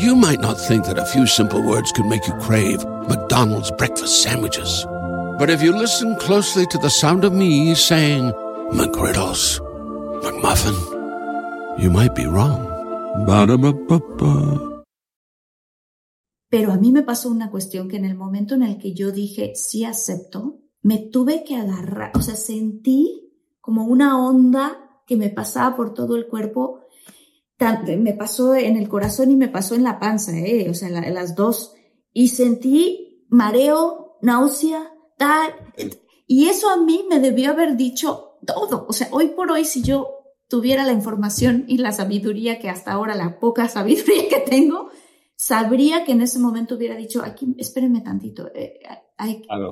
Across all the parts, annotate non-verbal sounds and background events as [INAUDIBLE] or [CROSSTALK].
You might not think that a few simple words could make you crave McDonald's breakfast sandwiches. But if you listen closely to the sound of me saying McGriddles, McMuffin, you might be wrong. Ba-da-ba-ba-ba. Pero a mí me pasó una cuestión que en el momento en el que yo dije sí acepto, me tuve que agarrar, o sea, sentí como una onda que me pasaba por todo el cuerpo, me pasó en el corazón y me pasó en la panza, ¿eh? o sea, las dos, y sentí mareo, náusea, tal, y eso a mí me debió haber dicho todo, o sea, hoy por hoy si yo tuviera la información y la sabiduría que hasta ahora, la poca sabiduría que tengo, sabría que en ese momento hubiera dicho, aquí, espérenme tantito, eh,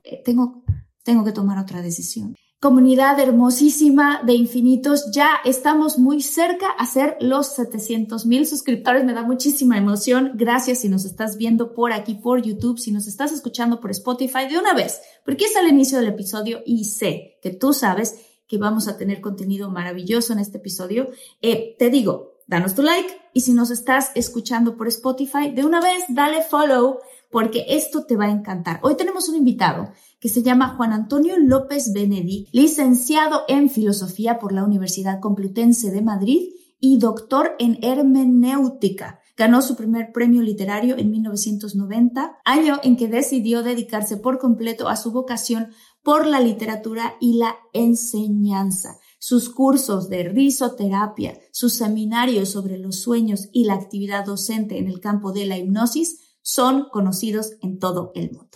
eh, tengo, tengo que tomar otra decisión. Comunidad hermosísima de infinitos, ya estamos muy cerca a ser los 700 mil suscriptores, me da muchísima emoción. Gracias si nos estás viendo por aquí, por YouTube, si nos estás escuchando por Spotify de una vez, porque es el inicio del episodio y sé que tú sabes que vamos a tener contenido maravilloso en este episodio. Eh, te digo, danos tu like y si nos estás escuchando por Spotify, de una vez dale follow porque esto te va a encantar. Hoy tenemos un invitado que se llama Juan Antonio López Benedí, licenciado en filosofía por la Universidad Complutense de Madrid y doctor en hermenéutica. Ganó su primer premio literario en 1990, año en que decidió dedicarse por completo a su vocación por la literatura y la enseñanza. Sus cursos de risoterapia, sus seminarios sobre los sueños y la actividad docente en el campo de la hipnosis son conocidos en todo el mundo.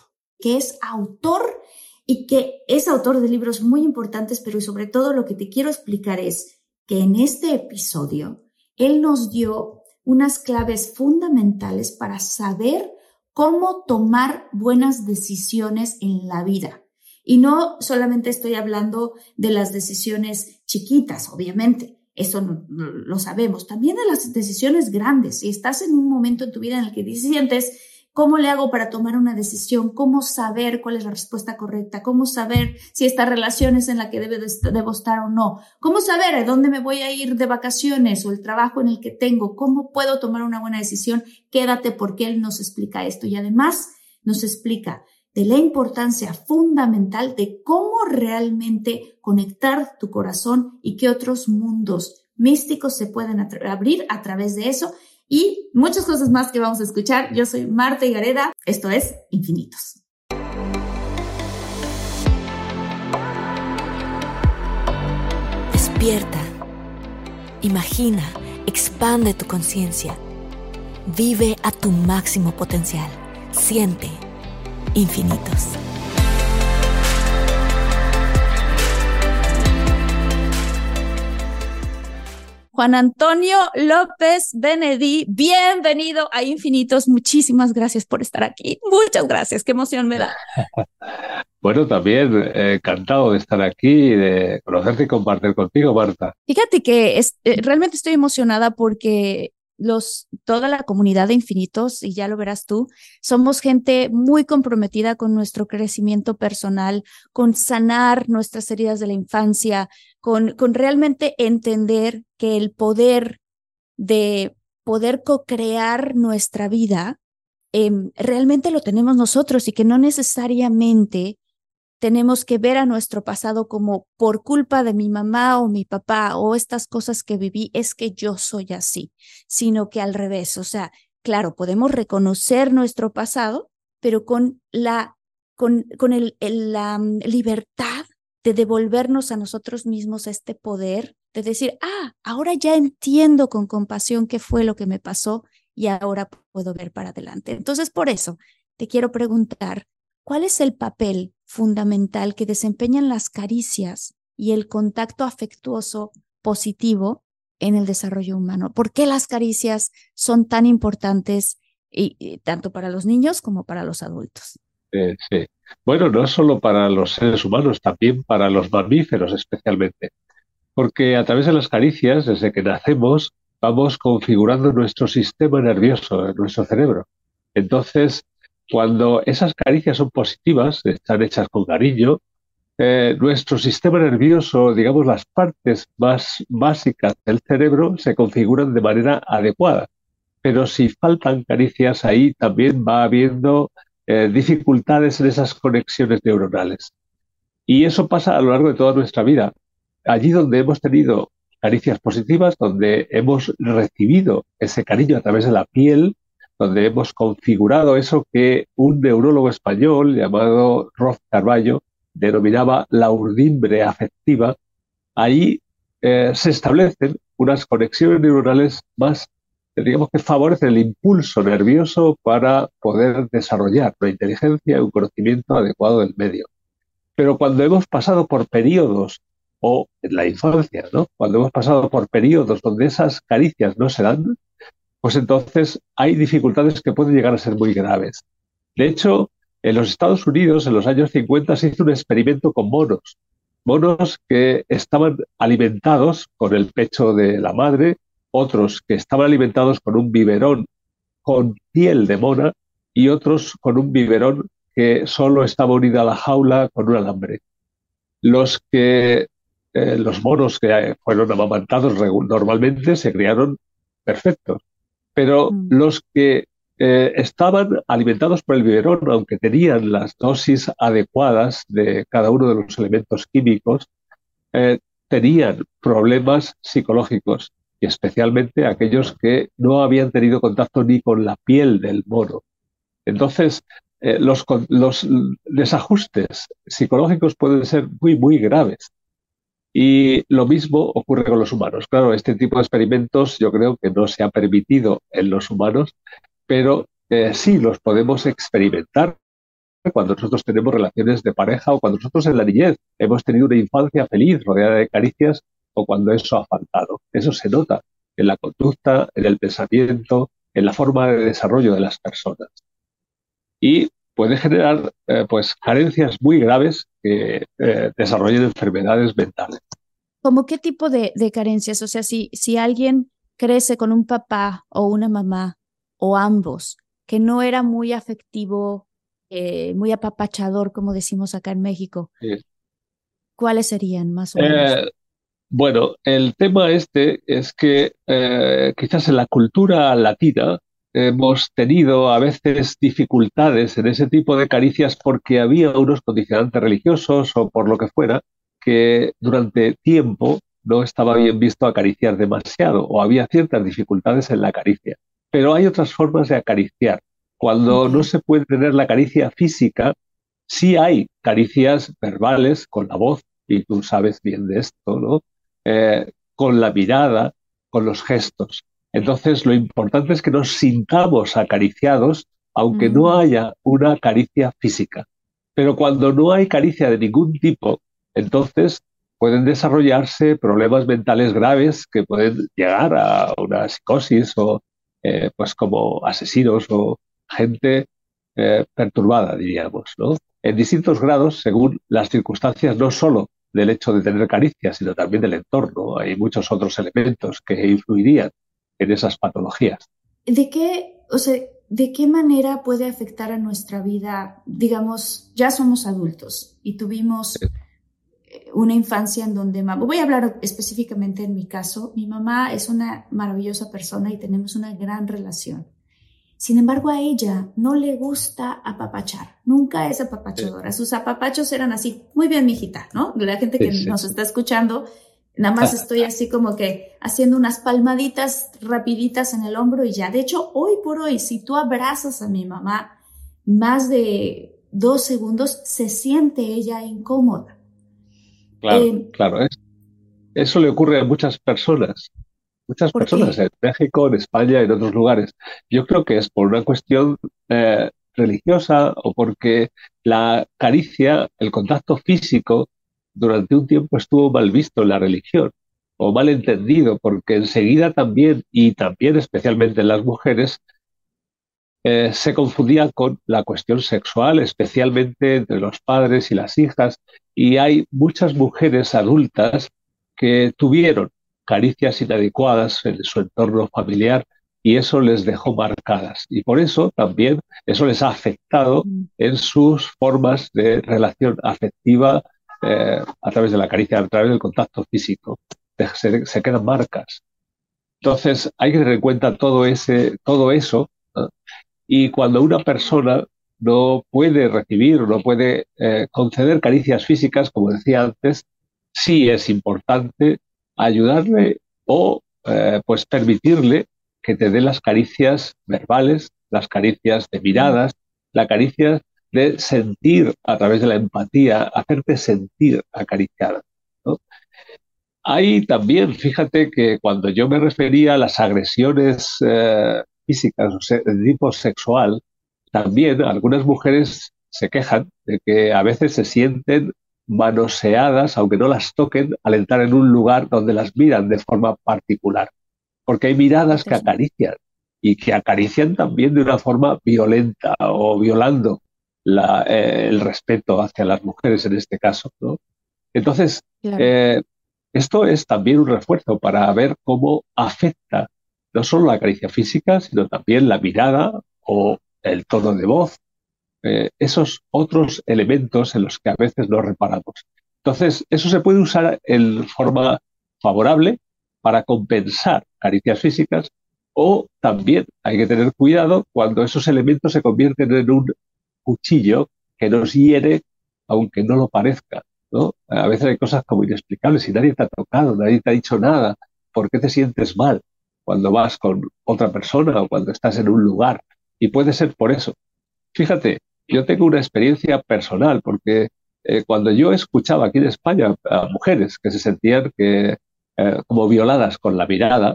Que es autor y que es autor de libros muy importantes, pero sobre todo lo que te quiero explicar es que en este episodio él nos dio unas claves fundamentales para saber cómo tomar buenas decisiones en la vida. Y no solamente estoy hablando de las decisiones chiquitas, obviamente, eso lo sabemos, también de las decisiones grandes. Si estás en un momento en tu vida en el que sientes, ¿cómo le hago para tomar una decisión? ¿Cómo saber cuál es la respuesta correcta? ¿Cómo saber si esta relación es en la que debo estar o no? ¿Cómo saber a dónde me voy a ir de vacaciones o el trabajo en el que tengo? ¿Cómo puedo tomar una buena decisión? Quédate porque él nos explica esto y además nos explica de la importancia fundamental de cómo realmente conectar tu corazón y qué otros mundos místicos se pueden abrir a través de eso y muchas cosas más que vamos a escuchar. Yo soy Marta Gareda, esto es Infinitos. Despierta, imagina, expande tu conciencia, vive a tu máximo potencial, siente infinitos. Juan Antonio López Benedí, bienvenido a Infinitos. Muchísimas gracias por estar aquí. Muchas gracias, qué emoción me da. [LAUGHS] Bueno, también eh, encantado de estar aquí, de conocerte y compartir contigo, Marta. Fíjate que es, eh, realmente estoy emocionada porque toda la comunidad de infinitos, y ya lo verás tú, somos gente muy comprometida con nuestro crecimiento personal, con sanar nuestras heridas de la infancia, con, con realmente entender que el poder de poder co-crear nuestra vida em, realmente lo tenemos nosotros y que no necesariamente tenemos que ver a nuestro pasado como por culpa de mi mamá o mi papá o estas cosas que viví, es que yo soy así, sino que al revés, o sea, claro, podemos reconocer nuestro pasado, pero con la, con, con el, la mm, libertad de devolvernos a nosotros mismos este poder, de decir, ah, ahora ya entiendo con compasión qué fue lo que me pasó y ahora puedo ver para adelante. Entonces, por eso te quiero preguntar, ¿cuál es el papel fundamental que desempeñan las caricias y el contacto afectuoso positivo en el desarrollo humano? ¿Por qué las caricias son tan importantes y, tanto para los niños como para los adultos? sí. Bueno, no solo para los seres humanos, también para los mamíferos especialmente. Porque a través de las caricias, desde que nacemos, vamos configurando nuestro sistema nervioso, nuestro cerebro. Entonces, cuando esas caricias son positivas, están hechas con cariño, eh, nuestro sistema nervioso, digamos, las partes más básicas del cerebro se configuran de manera adecuada. Pero si faltan caricias, ahí también va habiendo eh, dificultades en esas conexiones neuronales. Y eso pasa a lo largo de toda nuestra vida. Allí donde hemos tenido caricias positivas, donde hemos recibido ese cariño a través de la piel, donde hemos configurado eso que un neurólogo español llamado Roth Carballo denominaba la urdimbre afectiva, ahí eh, se establecen unas conexiones neuronales más, digamos que favorecen el impulso nervioso para poder desarrollar una inteligencia y un conocimiento adecuado del medio. Pero cuando hemos pasado por periodos, o en la infancia, ¿no? cuando hemos pasado por periodos donde esas caricias no se dan, pues entonces hay dificultades que pueden llegar a ser muy graves. De hecho, en los Estados Unidos, en los años 50, se hizo un experimento con monos. Monos que estaban alimentados con el pecho de la madre, otros que estaban alimentados con un biberón con piel de mona y otros con un biberón que solo estaba unido a la jaula con un alambre. Los que eh, los monos que fueron amamantados normalmente se criaron perfectos, pero mm. los que eh, estaban alimentados por el biberón, aunque tenían las dosis adecuadas de cada uno de los elementos químicos, eh, tenían problemas psicológicos y especialmente aquellos que no habían tenido contacto ni con la piel del mono. Entonces, eh, los, los desajustes psicológicos pueden ser muy, muy graves. Y lo mismo ocurre con los humanos. Claro, este tipo de experimentos yo creo que no se ha permitido en los humanos pero eh, sí los podemos experimentar cuando nosotros tenemos relaciones de pareja o cuando nosotros en la niñez hemos tenido una infancia feliz, rodeada de caricias, o cuando eso ha faltado. Eso se nota en la conducta, en el pensamiento, en la forma de desarrollo de las personas. Y puede generar eh, pues carencias muy graves que eh, desarrollen enfermedades mentales. ¿Cómo qué tipo de, de, carencias? O sea, si, si alguien crece con un papá o una mamá o ambos, que no era muy afectivo, eh, muy apapachador, como decimos acá en México. ¿Cuáles serían más o menos? Bueno, el tema este es que quizás en la cultura latina hemos tenido a veces dificultades en ese tipo de caricias porque había unos condicionantes religiosos o por lo que fuera que durante tiempo no estaba bien visto acariciar demasiado o había ciertas dificultades en la caricia. Pero hay otras formas de acariciar. Cuando no se puede tener la caricia física, sí hay caricias verbales con la voz, y tú sabes bien de esto, ¿no? Eh, con la mirada, con los gestos. Entonces, lo importante es que nos sintamos acariciados, aunque no haya una caricia física. Pero cuando no hay caricia de ningún tipo, entonces pueden desarrollarse problemas mentales graves que pueden llegar a una psicosis o eh, pues como asesinos o gente eh, perturbada, diríamos, ¿no? En distintos grados, según las circunstancias, no solo del hecho de tener caricias, sino también del entorno. Hay muchos otros elementos que influirían en esas patologías. ¿De qué, o sea, de qué manera puede afectar a nuestra vida? Digamos, ya somos adultos y tuvimos una infancia en donde voy a hablar específicamente en mi caso, mi mamá es una maravillosa persona y tenemos una gran relación. Sin embargo, a ella no le gusta apapachar, nunca es apapachadora. Sus apapachos eran así, muy bien, mijita, ¿no? La gente que nos está escuchando, nada más [LAUGHS] estoy así como que haciendo unas palmaditas rapiditas en el hombro y ya. De hecho, hoy por hoy, si tú abrazas a mi mamá más de dos segundos, se siente ella incómoda. Claro, eh, claro. eso le ocurre a muchas personas. Muchas personas en México, en España, en otros lugares. Yo creo que es por una cuestión eh, religiosa o porque la caricia, el contacto físico, durante un tiempo estuvo mal visto en la religión. o mal entendido, porque enseguida también, y también especialmente en las mujeres, eh, se confundía con la cuestión sexual, especialmente entre los padres y las hijas, y hay muchas mujeres adultas que tuvieron caricias inadecuadas en su entorno familiar y eso les dejó marcadas. Y por eso también eso les ha afectado mm. en sus formas de relación afectiva eh, a través de la caricia, a través del contacto físico. Se, quedan marcas. Entonces hay que tener en cuenta todo, ese, todo eso. Y cuando una persona no puede recibir, no puede eh, conceder caricias físicas, como decía antes, sí es importante ayudarle o eh, pues permitirle que te dé las caricias verbales, las caricias de miradas, la caricia de sentir a través de la empatía, hacerte sentir acariciada. Hay también, fíjate que cuando yo me refería a las agresiones eh, físicas de tipo sexual, también algunas mujeres se quejan de que a veces se sienten manoseadas, aunque no las toquen, al entrar en un lugar donde las miran de forma particular. Porque hay miradas que acarician y que acarician también de una forma violenta o violando eh, el respeto hacia las mujeres en este caso. Entonces, eh, esto es también un refuerzo para ver cómo afecta no solo la caricia física, sino también la mirada o el tono de voz, eh, esos otros elementos en los que a veces no reparamos. Entonces, eso se puede usar en forma favorable para compensar caricias físicas o también hay que tener cuidado cuando esos elementos se convierten en un cuchillo que nos hiere aunque no lo parezca. A veces hay cosas como inexplicables y nadie te ha tocado, nadie te ha dicho nada. ¿Por qué te sientes mal cuando vas con otra persona o cuando estás en un lugar? Y puede ser por eso. Fíjate, yo tengo una experiencia personal, porque eh, cuando yo escuchaba aquí en España a mujeres que se sentían que, eh, como violadas con la mirada,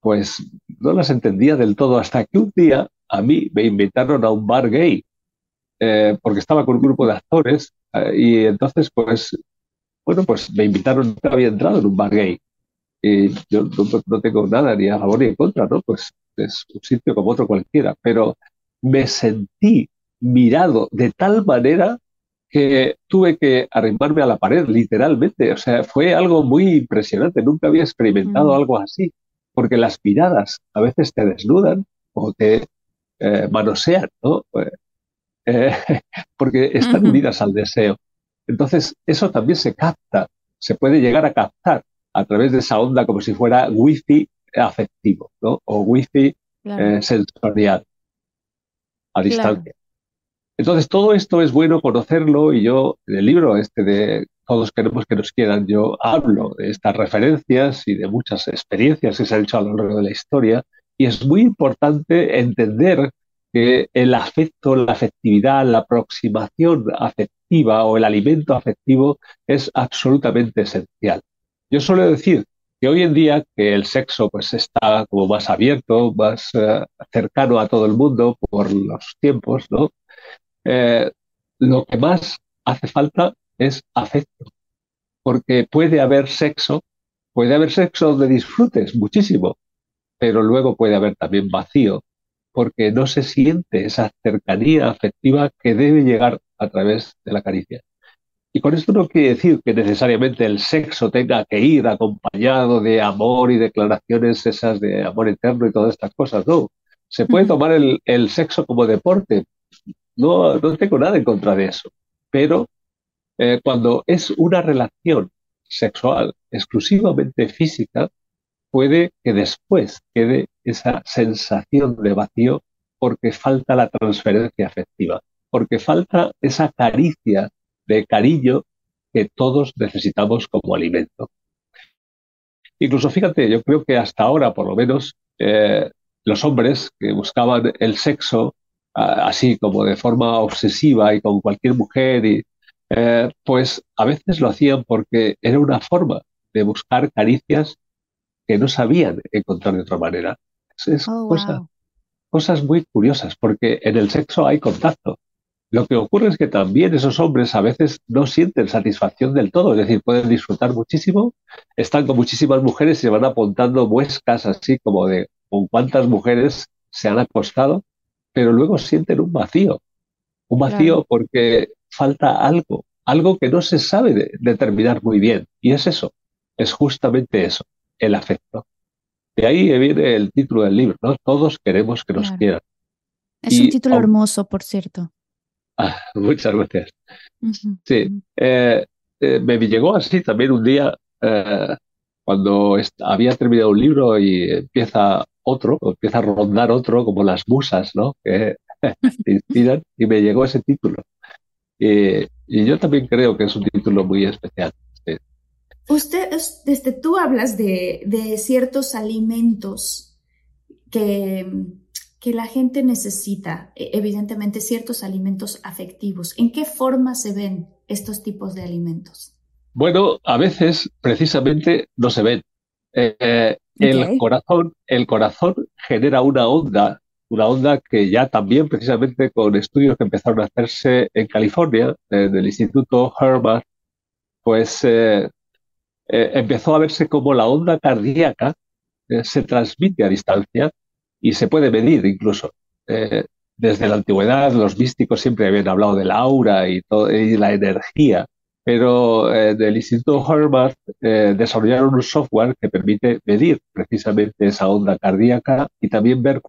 pues no las entendía del todo hasta que un día a mí me invitaron a un bar gay, eh, porque estaba con un grupo de actores y entonces pues, bueno, pues me invitaron, nunca había entrado en un bar gay. Y yo no, no, tengo nada ni a favor ni en contra, ¿no? Pues es un sitio como otro cualquiera, pero me sentí mirado de tal manera que tuve que arrimarme a la pared, literalmente. O sea, fue algo muy impresionante. Nunca había experimentado mm. algo así, porque las miradas a veces te desnudan o te eh, manosean, ¿no? Eh, [LAUGHS] eh, porque están unidas al deseo. Entonces, eso también se capta, se puede llegar a captar a través de esa onda como si fuera wifi afectivo, ¿no? O wifi sensorial a distancia. Entonces, todo esto es bueno conocerlo y yo, en el libro este de Todos queremos que nos quieran, yo hablo de estas referencias y de muchas experiencias que se han hecho a lo largo de la historia y es muy importante entender el afecto, la afectividad, la aproximación afectiva o el alimento afectivo es absolutamente esencial. Yo suelo decir que hoy en día que el sexo pues está como más abierto, más eh, cercano a todo el mundo por los tiempos, ¿no? Eh, lo que más hace falta es afecto, porque puede haber sexo, puede haber sexo donde disfrutes muchísimo, pero luego puede haber también vacío, porque no se siente esa cercanía afectiva que debe llegar a través de la caricia. Y con esto no quiere decir que necesariamente el sexo tenga que ir acompañado de amor y declaraciones esas de amor eterno y todas estas cosas, no. Se puede tomar el, el sexo como deporte, no, no tengo nada en contra de eso. Pero eh, cuando es una relación sexual exclusivamente física, puede que después quede esa sensación de vacío porque falta la transferencia afectiva, porque falta esa caricia de cariño que todos necesitamos como alimento. Incluso fíjate, yo creo que hasta ahora, por lo menos, eh, los hombres que buscaban el sexo así como de forma obsesiva y con cualquier mujer, y, eh, pues a veces lo hacían porque era una forma de buscar caricias que no sabían encontrar de otra manera. Es, oh, cosas muy curiosas, porque en el sexo hay contacto, Lo que ocurre es que también esos hombres a veces no sienten satisfacción del todo, es decir, pueden disfrutar muchísimo, están con muchísimas mujeres y se van apuntando muescas así como de con cuántas mujeres se han acostado, pero luego sienten un vacío, un vacío porque falta algo, algo que no se sabe determinar muy bien, y es eso, es justamente eso, el afecto. De ahí viene el título del libro, ¿no? Todos queremos que nos quieran. Es un título hermoso, por cierto. [LAUGHS] Ah, muchas gracias. Sí, eh, eh, me llegó así también un día eh, cuando había terminado un libro y empieza otro, empieza a rondar otro, como las musas, ¿no? Que [LAUGHS] te inspiran, y me llegó ese título. y yo también creo que es un título muy especial. Usted, desde tú hablas de, de ciertos alimentos que que la gente necesita, e, evidentemente, ciertos alimentos afectivos. ¿En qué forma se ven estos tipos de alimentos? Bueno, a veces precisamente no se ven. Eh, el, corazón, el corazón genera una onda, una onda que ya también precisamente con estudios que empezaron a hacerse en California, en el Instituto Herbert, pues eh, eh, empezó a verse como la onda cardíaca se transmite a distancia y se puede medir incluso. Eh, desde la antigüedad los místicos siempre habían hablado del aura y, y la energía, pero eh, del Instituto Harvard eh, desarrollaron un software que permite medir precisamente esa onda cardíaca y también ver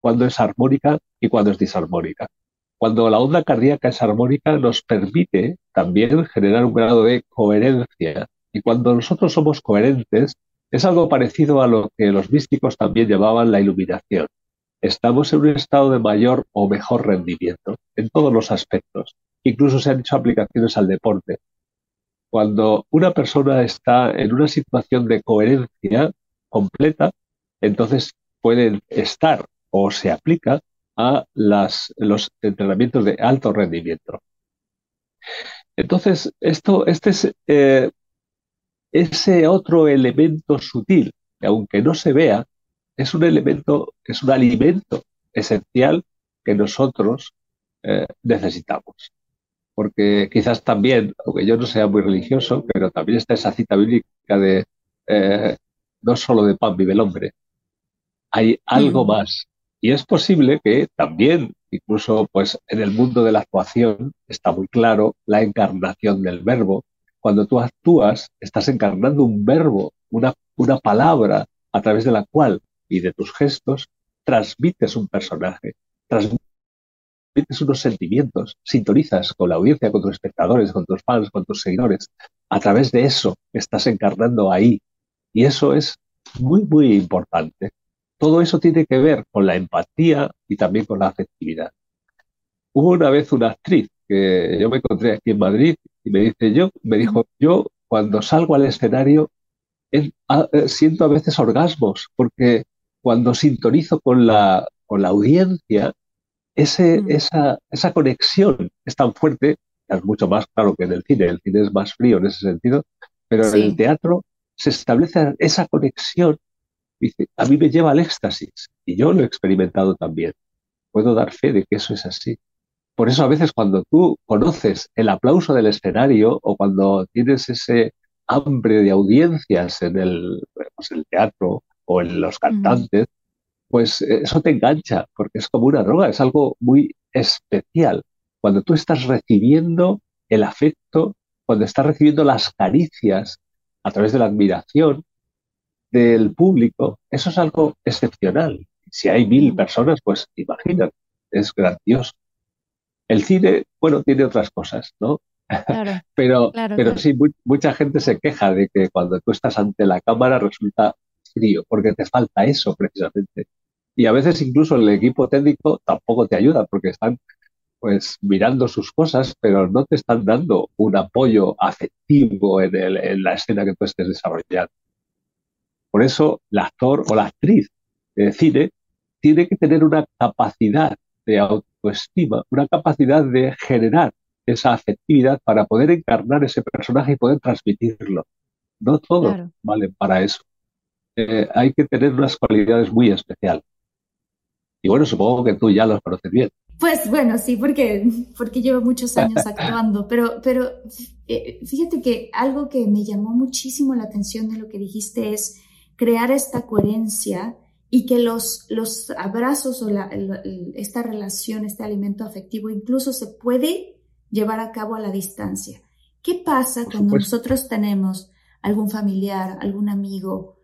cuándo es armónica y cuándo es disarmónica. Cuando la onda cardíaca es armónica nos permite también generar un grado de coherencia y cuando nosotros somos coherentes es algo parecido a lo que los místicos también llamaban la iluminación. Estamos en un estado de mayor o mejor rendimiento en todos los aspectos. Incluso se han hecho aplicaciones al deporte. Cuando una persona está en una situación de coherencia completa, entonces puede estar o se aplica a los entrenamientos de alto rendimiento. Entonces, esto, este es eh, ese otro elemento sutil, que aunque no se vea, es un elemento, es un alimento esencial que nosotros eh, necesitamos. Porque quizás también, aunque yo no sea muy religioso, pero también está esa cita bíblica de eh, no solo de pan vive el hombre, hay algo mm. más. Y es posible que también, incluso pues en el mundo de la actuación, está muy claro la encarnación del verbo, cuando tú actúas, estás encarnando un verbo, una, una palabra a través de la cual y de tus gestos transmites un personaje, transmites unos sentimientos, sintonizas con la audiencia, con tus espectadores, con tus fans, con tus seguidores. A través de eso estás encarnando ahí. Y eso es muy, muy importante. Todo eso tiene que ver con la empatía y también con la afectividad. Hubo una vez una actriz que yo me encontré aquí en Madrid y me dice, yo, me dijo, yo cuando salgo al escenario ah, eh, siento a veces orgasmos, porque cuando sintonizo con la, con la audiencia, ese, esa, esa conexión es tan fuerte, es mucho más claro que en el cine, el cine es más frío en ese sentido, pero en el teatro se establece esa conexión, dice, a mí me lleva al éxtasis, y yo lo he experimentado también. Puedo dar fe de que eso es así. Por eso a veces cuando tú conoces el aplauso del escenario o cuando tienes ese hambre de audiencias en el, pues, teatro o en los cantantes, pues eh, eso te engancha porque es como una droga, es algo muy especial. Cuando tú estás recibiendo el afecto, cuando estás recibiendo las caricias a través de la admiración del público, eso es algo excepcional. Si hay mil personas, pues imagínate, es grandioso. El cine, bueno, tiene otras cosas, ¿no? [LAUGHS] pero pero sí, mucha gente se queja de que cuando tú estás ante la cámara resulta frío, porque te falta eso precisamente. Y a veces incluso el equipo técnico tampoco te ayuda, porque están pues mirando sus cosas, pero no te están dando un apoyo afectivo en, en la escena que tú estés desarrollando. Por eso el actor o la actriz de cine tiene que tener una capacidad de autoestima, una capacidad de generar esa afectividad para poder encarnar ese personaje y poder transmitirlo. No todos valen para eso. Eh, hay que tener unas cualidades muy especiales. Y bueno, supongo que tú ya los conoces bien. Pues bueno, sí, porque, porque llevo muchos años [LAUGHS] actuando, pero, pero eh, fíjate que algo que me llamó muchísimo la atención de lo que dijiste es crear esta coherencia y que los, los abrazos o la, esta relación, este alimento afectivo incluso se puede llevar a cabo a la distancia. ¿Qué pasa cuando nosotros tenemos algún familiar, algún amigo,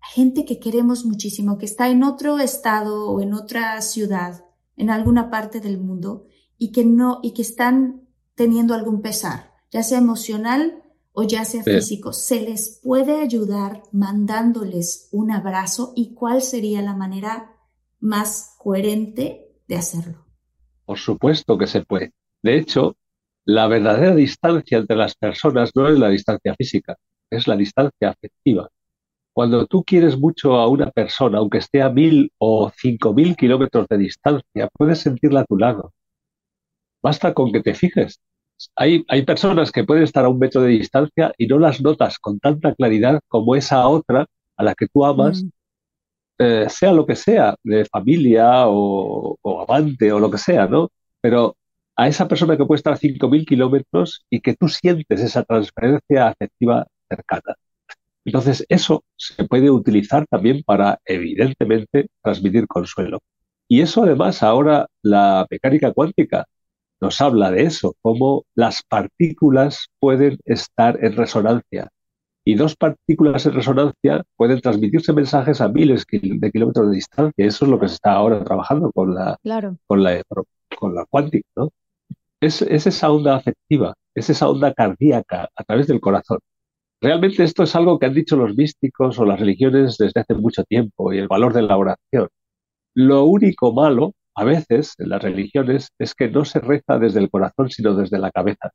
gente que queremos muchísimo, que está en otro estado o en otra ciudad, en alguna parte del mundo y que no y que están teniendo algún pesar, ya sea emocional o ya sea físico, se les puede ayudar mandándoles un abrazo y cuál sería la manera más coherente de hacerlo. Por supuesto que se puede. De hecho, la verdadera distancia entre las personas no es la distancia física, es la distancia afectiva. Cuando tú quieres mucho a una persona, aunque esté a mil o cinco mil kilómetros de distancia, puedes sentirla a tu lado. Basta con que te fijes. Hay, hay personas que pueden estar a un metro de distancia y no las notas con tanta claridad como esa otra a la que tú amas, mm. eh, sea lo que sea, de familia o, o amante o lo que sea, ¿no? Pero a esa persona que puede estar a 5.000 kilómetros y que tú sientes esa transferencia afectiva cercana. Entonces, eso se puede utilizar también para, evidentemente, transmitir consuelo. Y eso, además, ahora la mecánica cuántica nos habla de eso, cómo las partículas pueden estar en resonancia. Y dos partículas en resonancia pueden transmitirse mensajes a miles de kilómetros de distancia. Eso es lo que se está ahora trabajando con la, con la, con la cuántica, ¿no? Es, esa onda afectiva, es esa onda cardíaca a través del corazón. Realmente esto es algo que han dicho los místicos o las religiones desde hace mucho tiempo y el valor de la oración. Lo único malo, a veces, en las religiones, es que no se reza desde el corazón, sino desde la cabeza.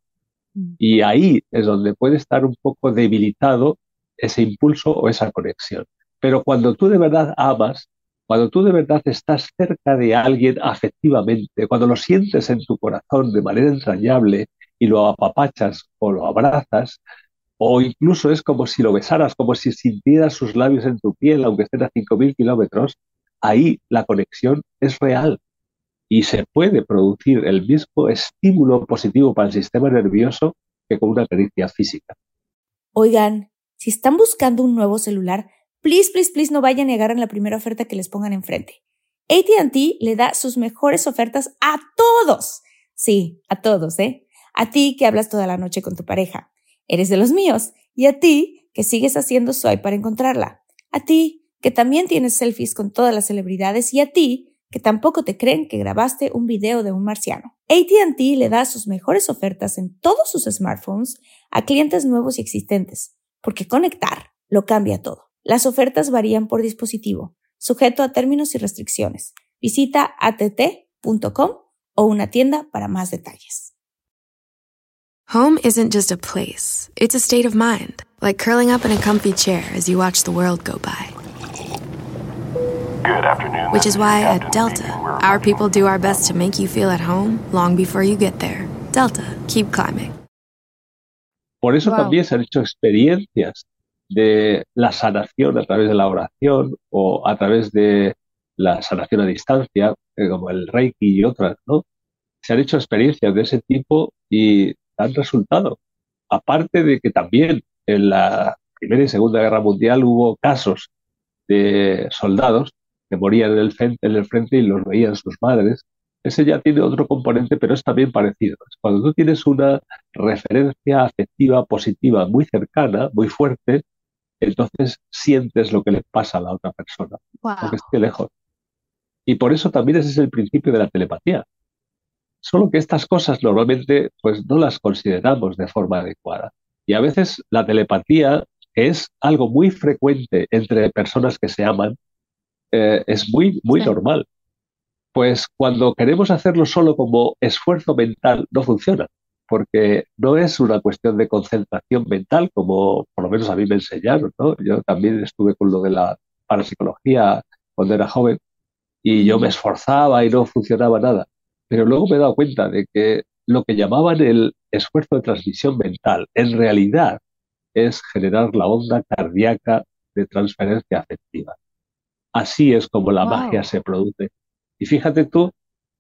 Mm. Y ahí es donde puede estar un poco debilitado ese impulso o esa conexión. Pero cuando tú de verdad amas, cuando tú de verdad estás cerca de alguien afectivamente, cuando lo sientes en tu corazón de manera entrañable y lo apapachas o lo abrazas, o incluso es como si lo besaras, como si sintieras sus labios en tu piel, aunque estén a 5.000 kilómetros, ahí la conexión es real y se puede producir el mismo estímulo positivo para el sistema nervioso que con una caricia física. Oigan, si están buscando un nuevo celular, please, please, please no vayan a negar en la primera oferta que les pongan enfrente. ATT le da sus mejores ofertas a todos. Sí, a todos, ¿eh? A ti que hablas toda la noche con tu pareja. Eres de los míos. Y a ti que sigues haciendo swipe para encontrarla. A ti que también tienes selfies con todas las celebridades. Y a ti que tampoco te creen que grabaste un video de un marciano. ATT le da sus mejores ofertas en todos sus smartphones a clientes nuevos y existentes. Porque conectar lo cambia todo. Las ofertas varían por dispositivo, sujeto a términos y restricciones. Visita att.com o una tienda para más detalles. Home isn't just a place, it's a state of mind, like curling up in a comfy chair as you watch the world go by. Good afternoon. Which is why at Delta, our people do our best to make you feel at home long before you get there. Delta, keep climbing. Por eso también se han hecho experiencias de la sanación a través de la oración o a través de la sanación a distancia, eh, como el Reiki y otras, ¿no? Se han hecho experiencias de ese tipo y han resultado. Aparte de que también en la Primera y Segunda Guerra Mundial hubo casos de soldados que morían en el, frente, en el frente y los veían sus madres. Ese ya tiene otro componente, pero es también parecido. Cuando tú tienes una referencia afectiva positiva muy cercana, muy fuerte, entonces sientes lo que le pasa a la otra persona, aunque esté lejos. Y por eso también ese es el principio de la telepatía. Solo que estas cosas normalmente pues no las consideramos de forma adecuada. Y a veces la telepatía, es algo muy frecuente entre personas que se aman, eh, es muy, muy normal. Pues cuando queremos hacerlo solo como esfuerzo mental, no funciona porque no es una cuestión de concentración mental, como por lo menos a mí me enseñaron, ¿no? Yo también estuve con lo de la parapsicología cuando era joven y yo me esforzaba y no funcionaba nada. Pero luego me he dado cuenta de que lo que llamaban el esfuerzo de transmisión mental, en realidad es generar la onda cardíaca de transferencia afectiva. Así es como la magia se produce. Y fíjate tú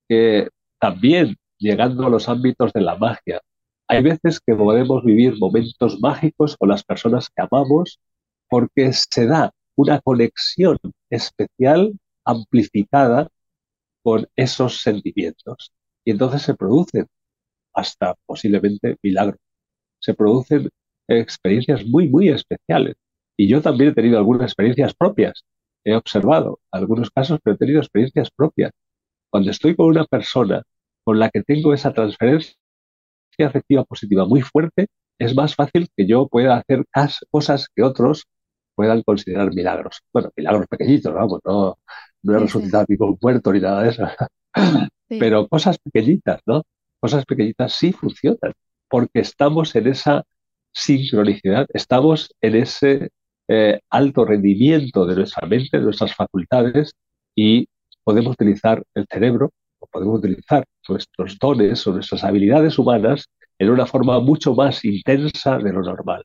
que también llegando a los ámbitos de la magia. Hay veces que podemos vivir momentos mágicos con las personas que amamos porque se da una conexión especial, amplificada con esos sentimientos. Y entonces se producen hasta posiblemente milagros. Se producen experiencias muy, muy especiales. Y yo también he tenido algunas experiencias propias. He observado algunos casos, pero he tenido experiencias propias. Cuando estoy con una persona con la que tengo esa transferencia afectiva positiva muy fuerte, es más fácil que yo pueda hacer cosas que otros puedan considerar milagros. Bueno, milagros pequeñitos, vamos, no, no he resucitado ni con muerto ni nada de eso. [CLEARS THROAT] Pero cosas pequeñitas, ¿no? Cosas pequeñitas sí funcionan, porque estamos en esa sincronicidad, estamos en ese eh, alto rendimiento de nuestra mente, de nuestras facultades, y podemos utilizar el cerebro, o podemos utilizar nuestros dones o nuestras habilidades humanas en una forma mucho más intensa de lo normal.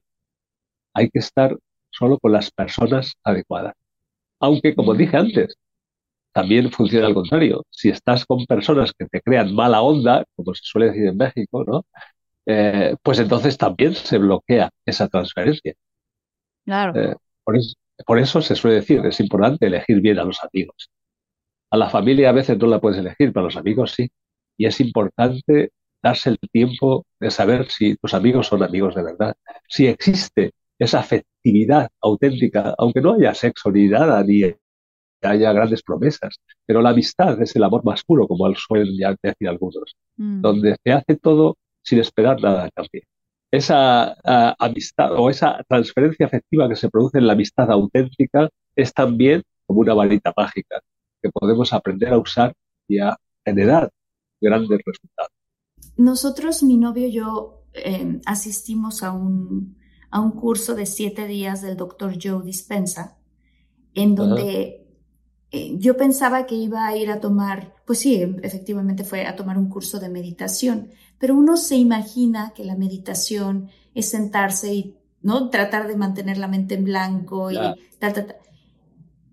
Hay que estar solo con las personas adecuadas. Aunque, como dije antes, también funciona al contrario. Si estás con personas que te crean mala onda, como se suele decir en México, ¿no? Eh, pues entonces también se bloquea esa transferencia. Claro. Eh, por, eso, por, eso, se suele decir, es importante elegir bien a los amigos. A la familia a veces no la puedes elegir, pero a los amigos sí. Y es importante darse el tiempo de saber si tus amigos son amigos de verdad, si existe esa afectividad auténtica, aunque no haya sexo ni nada, ni haya grandes promesas, pero la amistad es el amor más puro, como suelen ya decir algunos, mm. donde se hace todo sin esperar nada a cambio. Esa amistad o esa transferencia afectiva que se produce en la amistad auténtica es también como una varita mágica que podemos aprender a usar y a generar grandes resultados. Nosotros, mi novio y yo, eh, asistimos a un, a un curso de siete días del doctor Joe Dispensa, en donde eh, yo pensaba que iba a ir a tomar, pues sí, efectivamente fue a tomar un curso de meditación, pero uno se imagina que la meditación es sentarse y no tratar de mantener la mente en blanco y tal,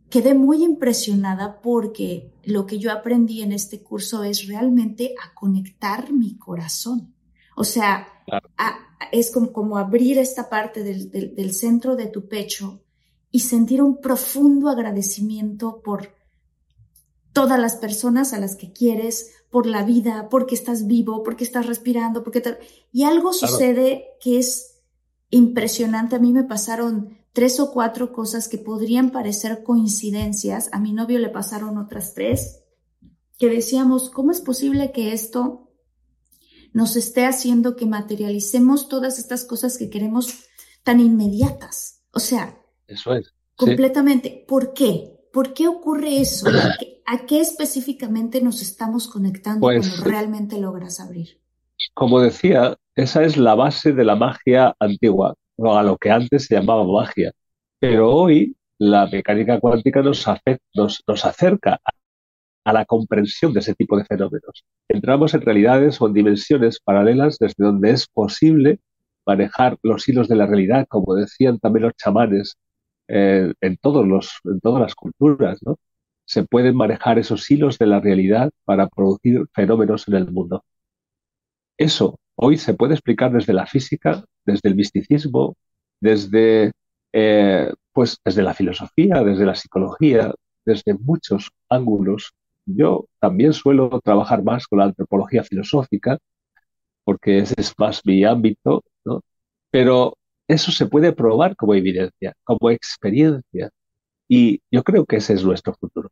Quedé muy impresionada porque lo que yo aprendí en este curso es realmente a conectar mi corazón. O sea, es como, como, abrir esta parte del, del centro de tu pecho y sentir un profundo agradecimiento por todas las personas a las que quieres, por la vida, porque estás vivo, porque estás respirando, porque y algo sucede que es impresionante. A mí me pasaron tres o cuatro cosas que podrían parecer coincidencias. A mi novio le pasaron otras tres que decíamos, ¿cómo es posible que esto nos esté haciendo que materialicemos todas estas cosas que queremos tan inmediatas? O sea, eso es. Completamente. ¿Por qué? ¿Por qué ocurre eso? ¿A qué, específicamente nos estamos conectando pues, cuando realmente logras abrir? Como decía, esa es la base de la magia antigua, a lo que antes se llamaba magia. Pero hoy la mecánica cuántica nos, nos, nos acerca a la comprensión de ese tipo de fenómenos. Entramos en realidades o en dimensiones paralelas desde donde es posible manejar los hilos de la realidad, como decían también los chamanes eh, en, todos los, en todas las culturas. Se pueden manejar esos hilos de la realidad para producir fenómenos en el mundo. Eso hoy se puede explicar desde la física, desde el misticismo, desde, eh, pues, desde la filosofía, desde la psicología, desde muchos ángulos. Yo también suelo trabajar más con la antropología filosófica, porque ese es más mi ámbito, ¿no? Pero eso se puede probar como evidencia, como experiencia. Y yo creo que ese es nuestro futuro.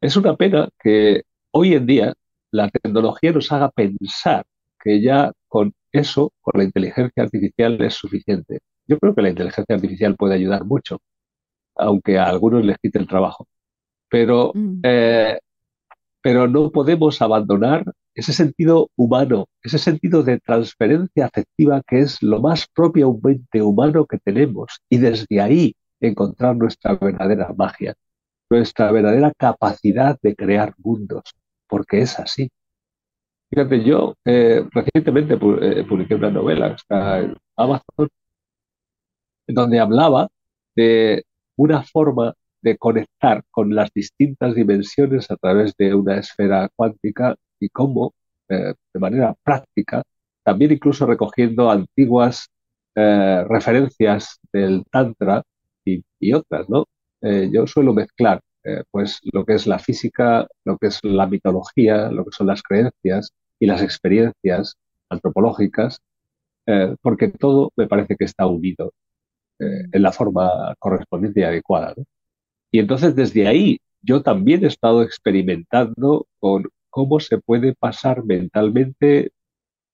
Es una pena que hoy en día la tecnología nos haga pensar que ya con eso, con la inteligencia artificial, es suficiente. Yo creo que la inteligencia artificial puede ayudar mucho, aunque a algunos les quite el trabajo. Pero, mm. eh, pero no podemos abandonar ese sentido humano, ese sentido de transferencia afectiva que es lo más propiamente humano que tenemos y desde ahí encontrar nuestra verdadera magia, nuestra verdadera capacidad de crear mundos, porque es así. Fíjate, yo eh, recientemente eh, publiqué una novela, está en Amazon, donde hablaba de una forma de conectar con las distintas dimensiones a través de una esfera cuántica y cómo, eh, de manera práctica, también incluso recogiendo antiguas eh, referencias del Tantra y, otras, ¿no? Eh, yo suelo mezclar pues lo que es la física, lo que es la mitología, lo que son las creencias y las experiencias antropológicas, porque todo me parece que está unido en la forma correspondiente y adecuada. Y entonces desde ahí yo también he estado experimentando con cómo se puede pasar mentalmente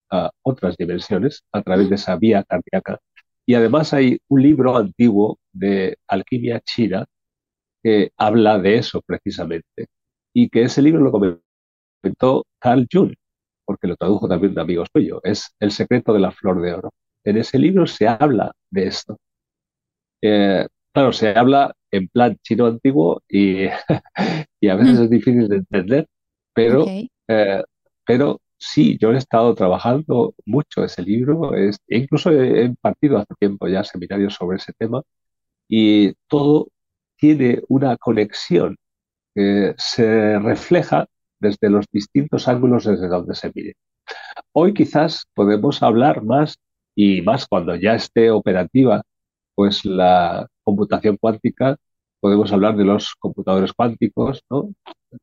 a otras dimensiones a través de esa vía cardíaca. Y además hay un libro antiguo de alquimia china que habla de eso precisamente. Y que ese libro lo comentó Carl Jung, porque lo tradujo también un amigo suyo. Es El secreto de la flor de oro. En ese libro se habla de esto. Eh, claro, se habla en plan chino antiguo y, [LAUGHS] y a veces es difícil de entender, pero, eh, pero sí, yo he estado trabajando mucho ese libro, es, e incluso he impartido hace tiempo ya seminarios sobre ese tema y todo tiene una conexión que se refleja desde los distintos ángulos desde donde se mire. Hoy quizás podemos hablar más y más cuando ya esté operativa pues la computación cuántica, podemos hablar de los computadores cuánticos, ¿no?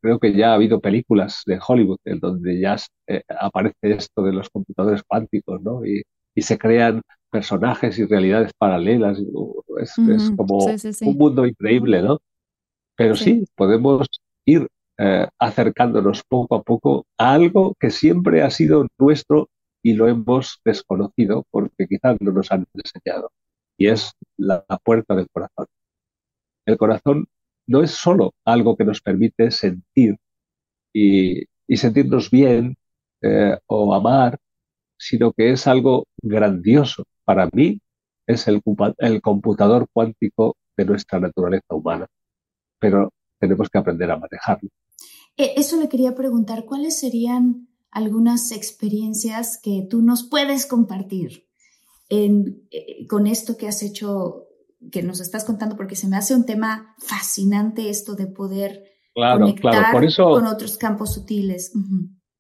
Creo que ya ha habido películas de Hollywood en donde ya eh, aparece esto de los computadores cuánticos, ¿no? Y, se crean personajes y realidades paralelas. Es, como un mundo increíble, ¿no? Pero sí, podemos ir eh, acercándonos poco a poco a algo que siempre ha sido nuestro y lo hemos desconocido porque quizás no nos han enseñado y es la, puerta del corazón. El corazón no es solo algo que nos permite sentir y, sentirnos bien eh, o amar, sino que es algo grandioso. Para mí es el, computador cuántico de nuestra naturaleza humana, pero tenemos que aprender a manejarlo. E, eso le quería preguntar, ¿cuáles serían algunas experiencias que tú nos puedes compartir eh, con esto que has hecho, que nos estás contando, porque se me hace un tema fascinante esto de poder conectar con otros campos sutiles.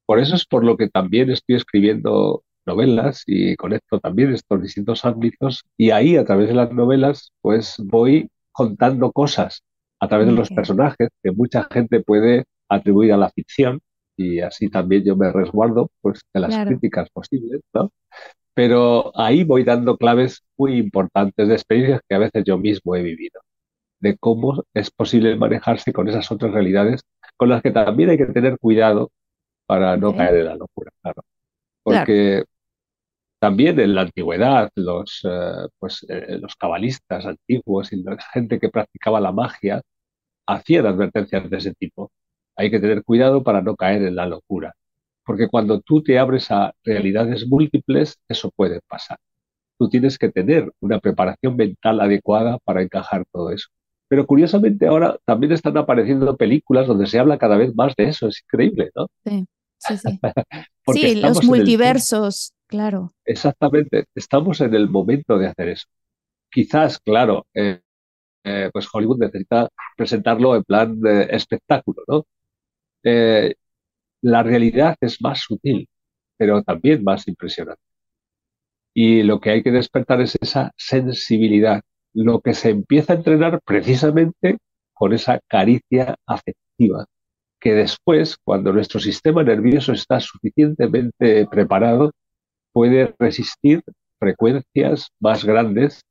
Por eso es por lo que también estoy escribiendo novelas y conecto también estos distintos ámbitos y ahí a través de las novelas pues voy contando cosas a través de los personajes que mucha gente puede atribuir a la ficción y así también yo me resguardo pues de las críticas posibles, ¿no? Pero ahí voy dando claves muy importantes de experiencias que a veces yo mismo he vivido, de cómo es posible manejarse con esas otras realidades con las que también hay que tener cuidado para no caer en la locura, claro. Porque también en la antigüedad los, eh, pues, eh, los cabalistas antiguos y la gente que practicaba la magia hacían advertencias de ese tipo. Hay que tener cuidado para no caer en la locura porque cuando tú te abres a realidades múltiples, eso puede pasar. Tú tienes que tener una preparación mental adecuada para encajar todo eso. Pero curiosamente ahora también están apareciendo películas donde se habla cada vez más de eso. Es increíble, ¿no? Sí, sí, sí. [LAUGHS] sí, los multiversos, claro. Exactamente. Estamos en el momento de hacer eso. Quizás, claro, eh, eh, pues Hollywood necesita presentarlo en plan de espectáculo, ¿no? Eh, la realidad es más sutil, pero también más impresionante. Y lo que hay que despertar es esa sensibilidad, lo que se empieza a entrenar precisamente con esa caricia afectiva, que después, cuando nuestro sistema nervioso está suficientemente preparado, puede resistir frecuencias más grandes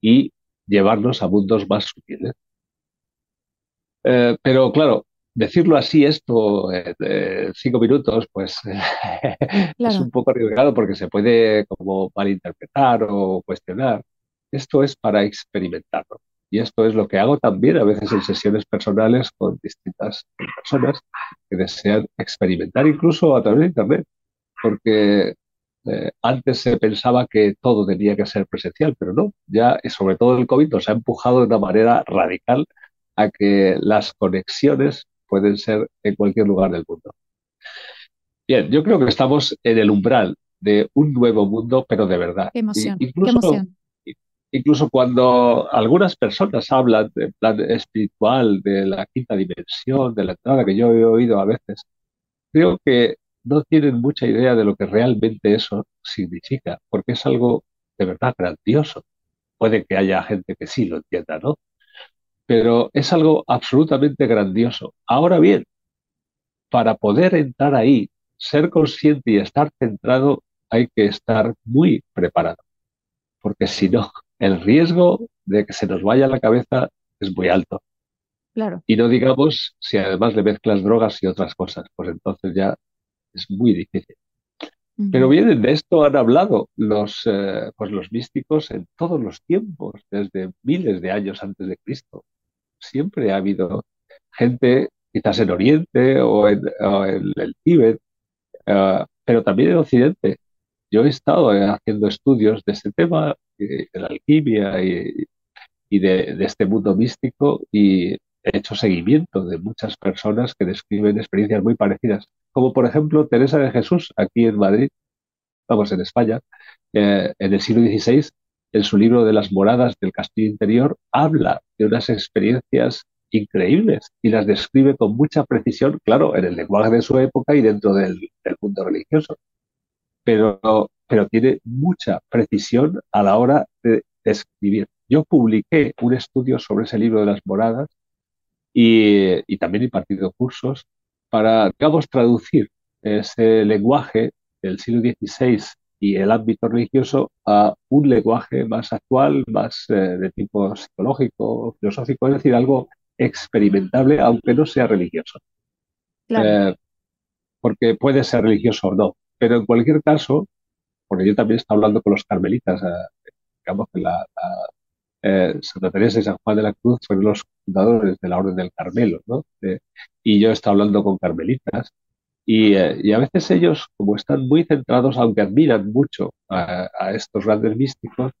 y llevarnos a mundos más sutiles. Eh, pero claro, decirlo así, esto, en cinco minutos, pues [LAUGHS] es un poco arriesgado porque se puede como malinterpretar o cuestionar. Esto es para experimentarlo. Y esto es lo que hago también a veces en sesiones personales con distintas personas que desean experimentar incluso a través de Internet. Porque eh, antes se pensaba que todo tenía que ser presencial, pero no. Ya, sobre todo el COVID, nos ha empujado de una manera radical a que las conexiones pueden ser en cualquier lugar del mundo. Bien, yo creo que estamos en el umbral de un nuevo mundo, pero de verdad. Qué emoción. Incluso, incluso cuando algunas personas hablan de plan espiritual, de la quinta dimensión, de la entrada que yo he oído a veces, creo que no tienen mucha idea de lo que realmente eso significa, porque es algo de verdad grandioso. Puede que haya gente que sí lo entienda, ¿no? Pero es algo absolutamente grandioso. Ahora bien, para poder entrar ahí, ser consciente y estar centrado, hay que estar muy preparado, porque si no, el riesgo de que se nos vaya la cabeza es muy alto. Claro. Y no digamos si además le mezclas drogas y otras cosas, pues entonces ya es muy difícil. Pero bien, de esto han hablado los, eh, pues los místicos en todos los tiempos, desde miles de años antes de Cristo. Siempre ha habido gente, quizás en Oriente o en, el Tíbet, eh, pero también en Occidente. Yo he estado haciendo estudios de este tema, de la alquimia y, de, este mundo místico, y he hecho seguimiento de muchas personas que describen experiencias muy parecidas como por ejemplo Teresa de Jesús, aquí en Madrid, vamos, en España, eh, en el siglo XVI, en su libro de las moradas del castillo interior, habla de unas experiencias increíbles y las describe con mucha precisión, claro, en el lenguaje de su época y dentro del, mundo religioso. Pero, pero tiene mucha precisión a la hora de escribir. Yo publiqué un estudio sobre ese libro de las moradas y, y también he impartido cursos para, digamos, traducir ese lenguaje del siglo XVI y el ámbito religioso a un lenguaje más actual, más eh, de tipo psicológico, filosófico, es decir, algo experimentable, aunque no sea religioso. Eh, porque puede ser religioso o no, pero en cualquier caso, porque yo también estado hablando con los carmelitas, eh, digamos que la, eh, Santa Teresa y San Juan de la Cruz fueron los fundadores de la Orden del Carmelo, ¿no? y yo he estado hablando con carmelitas y, eh, a veces ellos, como están muy centrados, aunque admiran mucho a, estos grandes místicos,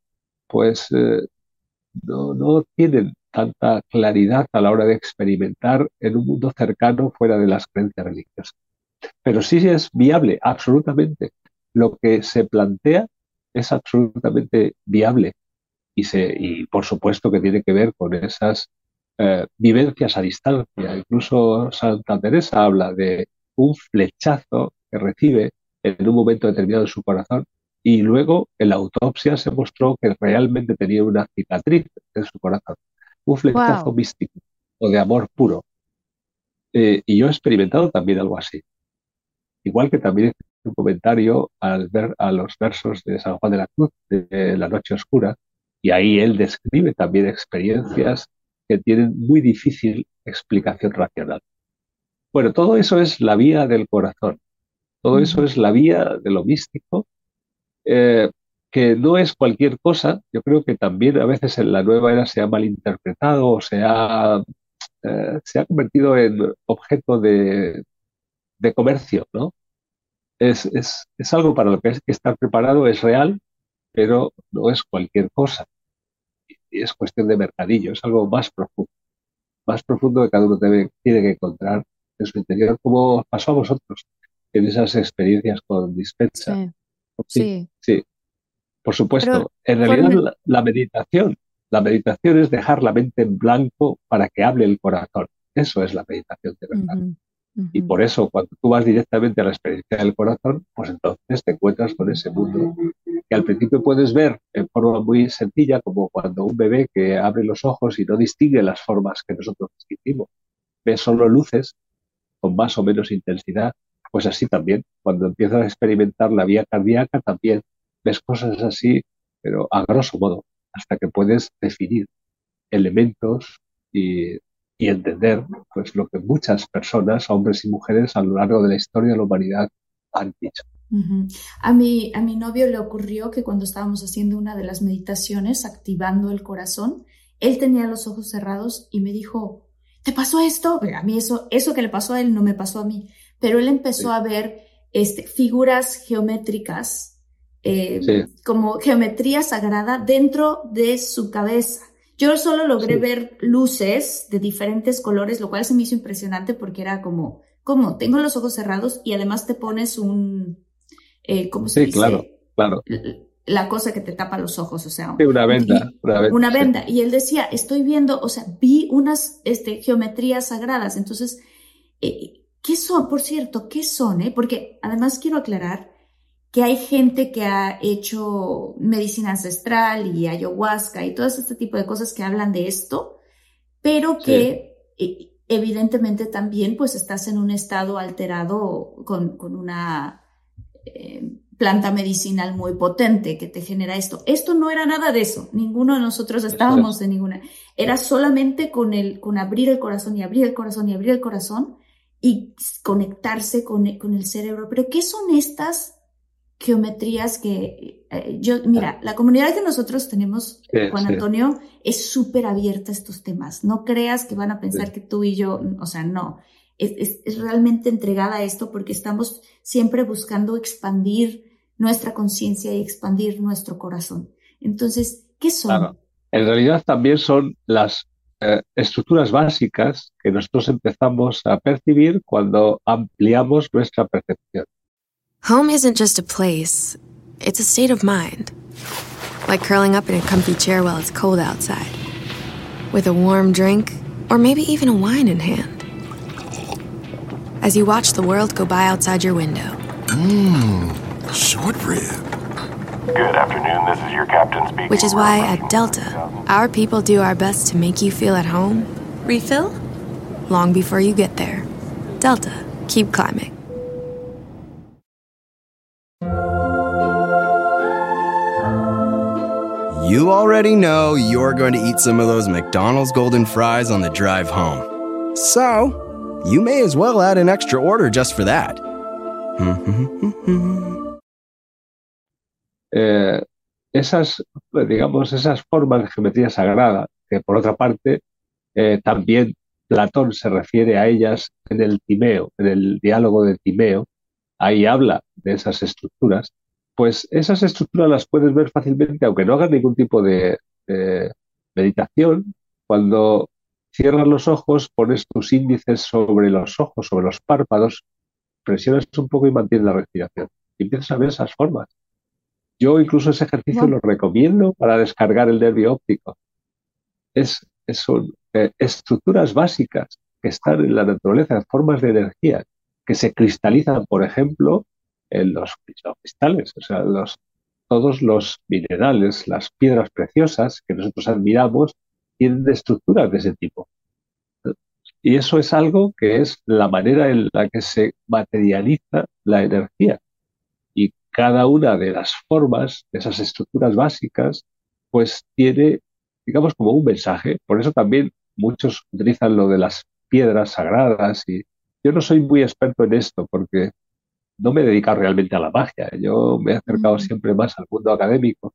pues eh, no, no tienen tanta claridad a la hora de experimentar en un mundo cercano fuera de las creencias religiosas. Pero sí es viable, absolutamente. Lo que se plantea es absolutamente viable y, se, y por supuesto que tiene que ver con esas eh, vivencias a distancia. Incluso Santa Teresa habla de un flechazo que recibe en un momento determinado en su corazón y luego en la autopsia se mostró que realmente tenía una cicatriz en su corazón, un flechazo místico o de amor puro. Eh, y yo he experimentado también algo así. Igual que también un comentario al ver a los versos de San Juan de la Cruz de La Noche Oscura, y ahí él describe también experiencias que tienen muy difícil explicación racional. Bueno, todo eso es la vía del corazón, todo eso es la vía de lo místico, eh, que no es cualquier cosa. Yo creo que también a veces en la nueva era se ha malinterpretado o se ha, eh, se ha convertido en objeto de, comercio, ¿no? Es, es algo para lo que hay que estar preparado, es real, pero no es cualquier cosa es cuestión de mercadillo, es algo más profundo, más profundo que cada uno debe, tiene que encontrar en su interior, como pasó a vosotros en esas experiencias con dispensa. Sí, sí. Por supuesto, en realidad la, meditación, la meditación es dejar la mente en blanco para que hable el corazón. Eso es la meditación de verdad. Y por eso, cuando tú vas directamente a la experiencia del corazón, pues entonces te encuentras con ese mundo que al principio puedes ver en forma muy sencilla, como cuando un bebé que abre los ojos y no distingue las formas que nosotros distinguimos, ve solo luces con más o menos intensidad, pues así también, cuando empiezas a experimentar la vía cardíaca, también ves cosas así, pero a grosso modo, hasta que puedes definir elementos y, entender pues lo que muchas personas, hombres y mujeres, a lo largo de la historia de la humanidad han dicho. A mi, a mi novio le ocurrió que cuando estábamos haciendo una de las meditaciones, activando el corazón, él tenía los ojos cerrados y me dijo, ¿te pasó esto? A mí eso, eso que le pasó a él no me pasó a mí, pero él empezó a ver este, figuras geométricas, eh, como geometría sagrada dentro de su cabeza. Yo solo logré ver luces de diferentes colores, lo cual se me hizo impresionante porque era como, como tengo los ojos cerrados y además te pones un, eh, ¿cómo se claro, claro. La cosa que te tapa los ojos, o sea. una venda. una venda. Y él decía, estoy viendo, o sea, vi unas este, geometrías sagradas. Entonces, eh, ¿Qué son? Por cierto, ¿qué son? Eh? Porque además quiero aclarar que hay gente que ha hecho medicina ancestral y ayahuasca y todo este tipo de cosas que hablan de esto, pero que eh, evidentemente también pues estás en un estado alterado con, una eh, planta medicinal muy potente que te genera esto. Esto no era nada de eso, ninguno de nosotros estábamos en ninguna, era solamente con, el, con abrir el corazón y abrir el corazón y abrir el corazón y conectarse con, con el cerebro. Pero ¿qué son estas geometrías que eh, yo, mira, la comunidad que nosotros tenemos, Juan Antonio, es súper abierta a estos temas. No creas que van a pensar que tú y yo, o sea, no. Es, es, realmente entregada a esto porque estamos siempre buscando expandir nuestra conciencia y expandir nuestro corazón. Entonces, ¿qué son? En realidad también son las eh, estructuras básicas que nosotros empezamos a percibir cuando ampliamos nuestra percepción. Home isn't just a place, it's a state of mind. Like curling up in a comfy chair while it's cold outside, with a warm drink, or maybe even a wine in hand. As you watch the world go by outside your window. Mmm, short rib. Good afternoon, this is your captain speaking. Which is why at Delta, our people do our best to make you feel at home. Refill? Long before you get there. Delta, keep climbing. You already know you're going to eat some of those McDonald's golden fries on the drive home. So, you may as well add an extra order just for that. [LAUGHS] eh, esas, digamos, esas formas de geometría sagrada, que por otra parte eh, también Platón se refiere a ellas en el Timeo, en el diálogo de Timeo, ahí habla de esas estructuras, pues esas estructuras las puedes ver fácilmente, aunque no hagas ningún tipo de, meditación. Cuando cierras los ojos, pones tus índices sobre los ojos, sobre los párpados, presionas un poco y mantienes la respiración. Y empiezas a ver esas formas. Yo incluso ese ejercicio lo recomiendo para descargar el nervio óptico. Es, son eh, estructuras básicas que están en la naturaleza, formas de energía, que se cristalizan, por ejemplo, en los, cristales, o sea, los, todos los minerales, las piedras preciosas que nosotros admiramos, tienen estructuras de ese tipo. Y eso es algo que es la manera en la que se materializa la energía. Y cada una de las formas, de esas estructuras básicas, pues tiene, digamos, como un mensaje. Por eso también muchos utilizan lo de las piedras sagradas y yo no soy muy experto en esto porque no me he dedicado realmente a la magia. Yo me he acercado siempre más al mundo académico,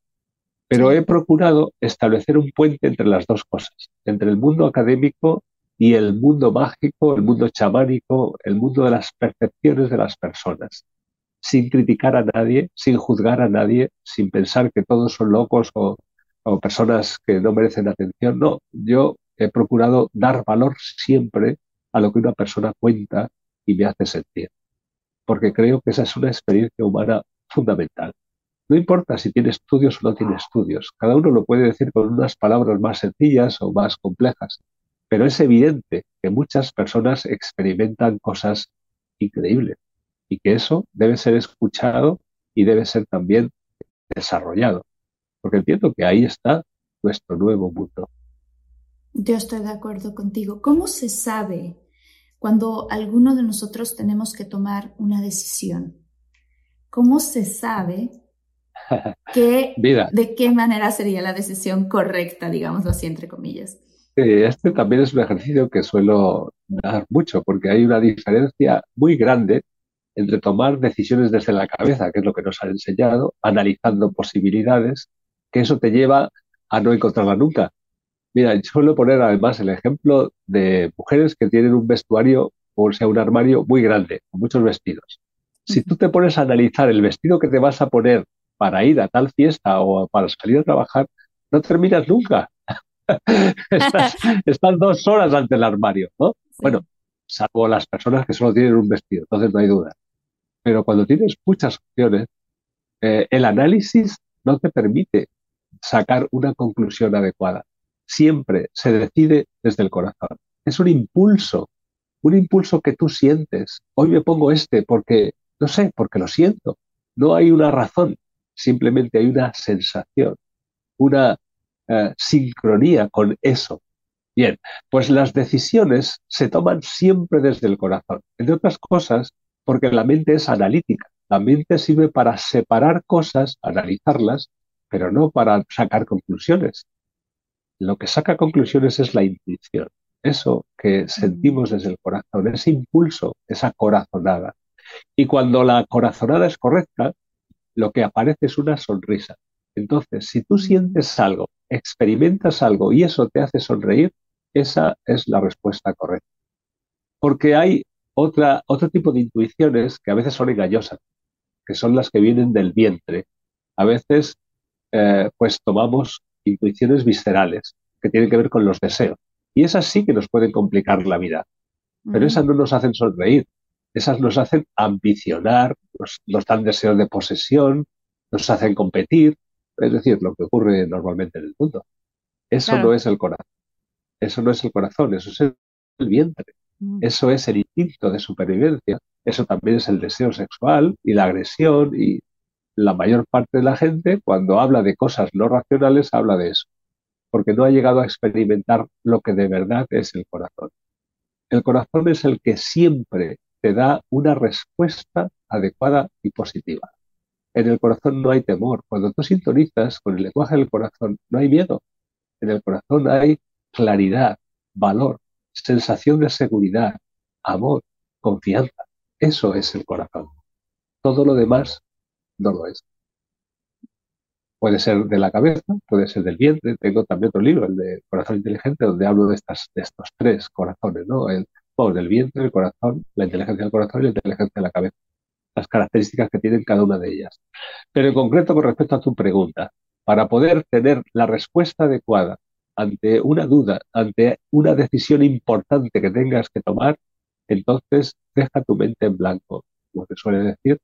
pero he procurado establecer un puente entre las dos cosas, entre el mundo académico y el mundo mágico, el mundo chamánico, el mundo de las percepciones de las personas, sin criticar a nadie, sin juzgar a nadie, sin pensar que todos son locos o, o personas que no merecen atención. No, yo he procurado dar valor siempre a lo que una persona cuenta y me hace sentir porque creo que esa es una experiencia humana fundamental. No importa si tiene estudios o no tiene estudios, cada uno lo puede decir con unas palabras más sencillas o más complejas, pero es evidente que muchas personas experimentan cosas increíbles y que eso debe ser escuchado y debe ser también desarrollado, porque entiendo que ahí está nuestro nuevo mundo. Yo estoy de acuerdo contigo. ¿Cómo se sabe cuando alguno de nosotros tenemos que tomar una decisión? ¿Cómo se sabe [LAUGHS] de qué manera sería la decisión correcta, digamos así, entre comillas? este también es un ejercicio que suelo dar mucho, porque hay una diferencia muy grande entre tomar decisiones desde la cabeza, que es lo que nos han enseñado, analizando posibilidades, que eso te lleva a no encontrarla nunca, Mira, yo suelo poner además el ejemplo de mujeres que tienen un vestuario o sea un armario muy grande, con muchos vestidos. Si tú te pones a analizar el vestido que te vas a poner para ir a tal fiesta o para salir a trabajar, no terminas nunca. [LAUGHS] estás, dos horas ante el armario, ¿no? Bueno, salvo las personas que solo tienen un vestido, entonces no hay duda. Pero cuando tienes muchas opciones, eh, el análisis no te permite sacar una conclusión adecuada siempre se decide desde el corazón. Es un impulso un impulso que tú sientes. Hoy me pongo este porque, no sé, porque lo siento. No hay una razón, simplemente hay una sensación, una eh, sincronía con eso. Bien, pues las decisiones se toman siempre desde el corazón. Entre otras cosas, porque la mente es analítica. La mente sirve para separar cosas, analizarlas, pero no para sacar conclusiones. Lo que saca conclusiones es la intuición. Eso que sentimos desde el corazón, ese impulso, esa corazonada. Y cuando la corazonada es correcta, lo que aparece es una sonrisa. Entonces, si tú sientes algo, experimentas algo y eso te hace sonreír, esa es la respuesta correcta. Porque hay otra, otro tipo de intuiciones que a veces son engañosas, que son las que vienen del vientre. A veces, eh, pues tomamos intuiciones viscerales que tienen que ver con los deseos. Y esas sí que nos pueden complicar la vida. Pero esas no nos hacen sonreír. Esas nos hacen ambicionar, nos, dan deseos de posesión, nos hacen competir. Es decir, lo que ocurre normalmente en el mundo. Eso no es el corazón. Eso no es el corazón, eso es el vientre. Eso es el instinto de supervivencia. Eso también es el deseo sexual y la agresión y la mayor parte de la gente cuando habla de cosas no racionales habla de eso porque no ha llegado a experimentar lo que de verdad es el corazón. El corazón es el que siempre te da una respuesta adecuada y positiva. En el corazón no hay temor. Cuando tú sintonizas con el lenguaje del corazón, no hay miedo. En el corazón hay claridad, valor, sensación de seguridad, amor, confianza. Eso es el corazón. Todo lo demás no lo es. Puede ser de la cabeza, puede ser del vientre. Tengo también otro libro, el de Corazón Inteligente, donde hablo de, estas, de estos tres corazones, ¿no? El, del vientre, el corazón, la inteligencia del corazón y la inteligencia de la cabeza. Las características que tienen cada una de ellas. Pero en concreto, con respecto a tu pregunta, para poder tener la respuesta adecuada ante una duda, ante una decisión importante que tengas que tomar, entonces deja tu mente en blanco, como se suele decir,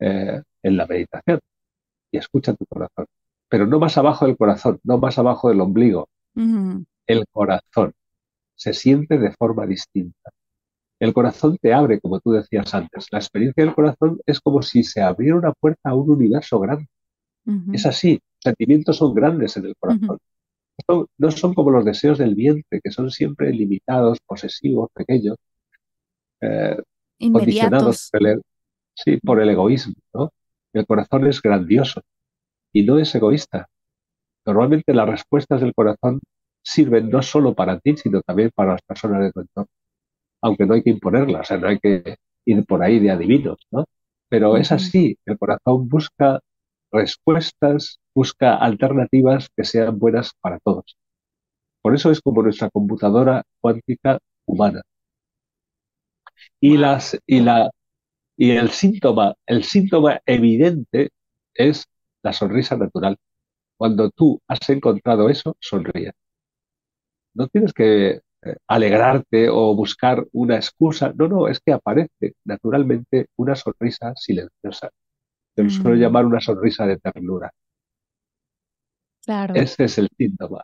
eh, en la meditación y escucha tu corazón. Pero no más abajo del corazón, no más abajo del ombligo. El corazón se siente de forma distinta. El corazón te abre, como tú decías antes. La experiencia del corazón es como si se abriera una puerta a un universo grande. Es así, sentimientos son grandes en el corazón. no son como los deseos del vientre, que son siempre limitados, posesivos, pequeños, eh, condicionados por el, sí, por el egoísmo. ¿no? El corazón es grandioso y no es egoísta. Normalmente las respuestas del corazón sirven no solo para ti, sino también para las personas de tu entorno. Aunque no hay que imponerlas, o sea, no hay que ir por ahí de adivinos, ¿no? Pero es así, el corazón busca respuestas, busca alternativas que sean buenas para todos. Por eso es como nuestra computadora cuántica humana. Y, las, y, la, y el síntoma, el síntoma evidente es la sonrisa natural. Cuando tú has encontrado eso, sonríe. No tienes que eh, alegrarte o buscar una excusa. No, no, es que aparece naturalmente una sonrisa silenciosa. Te lo suelo mm. llamar una sonrisa de ternura. Claro. Ese es el síntoma.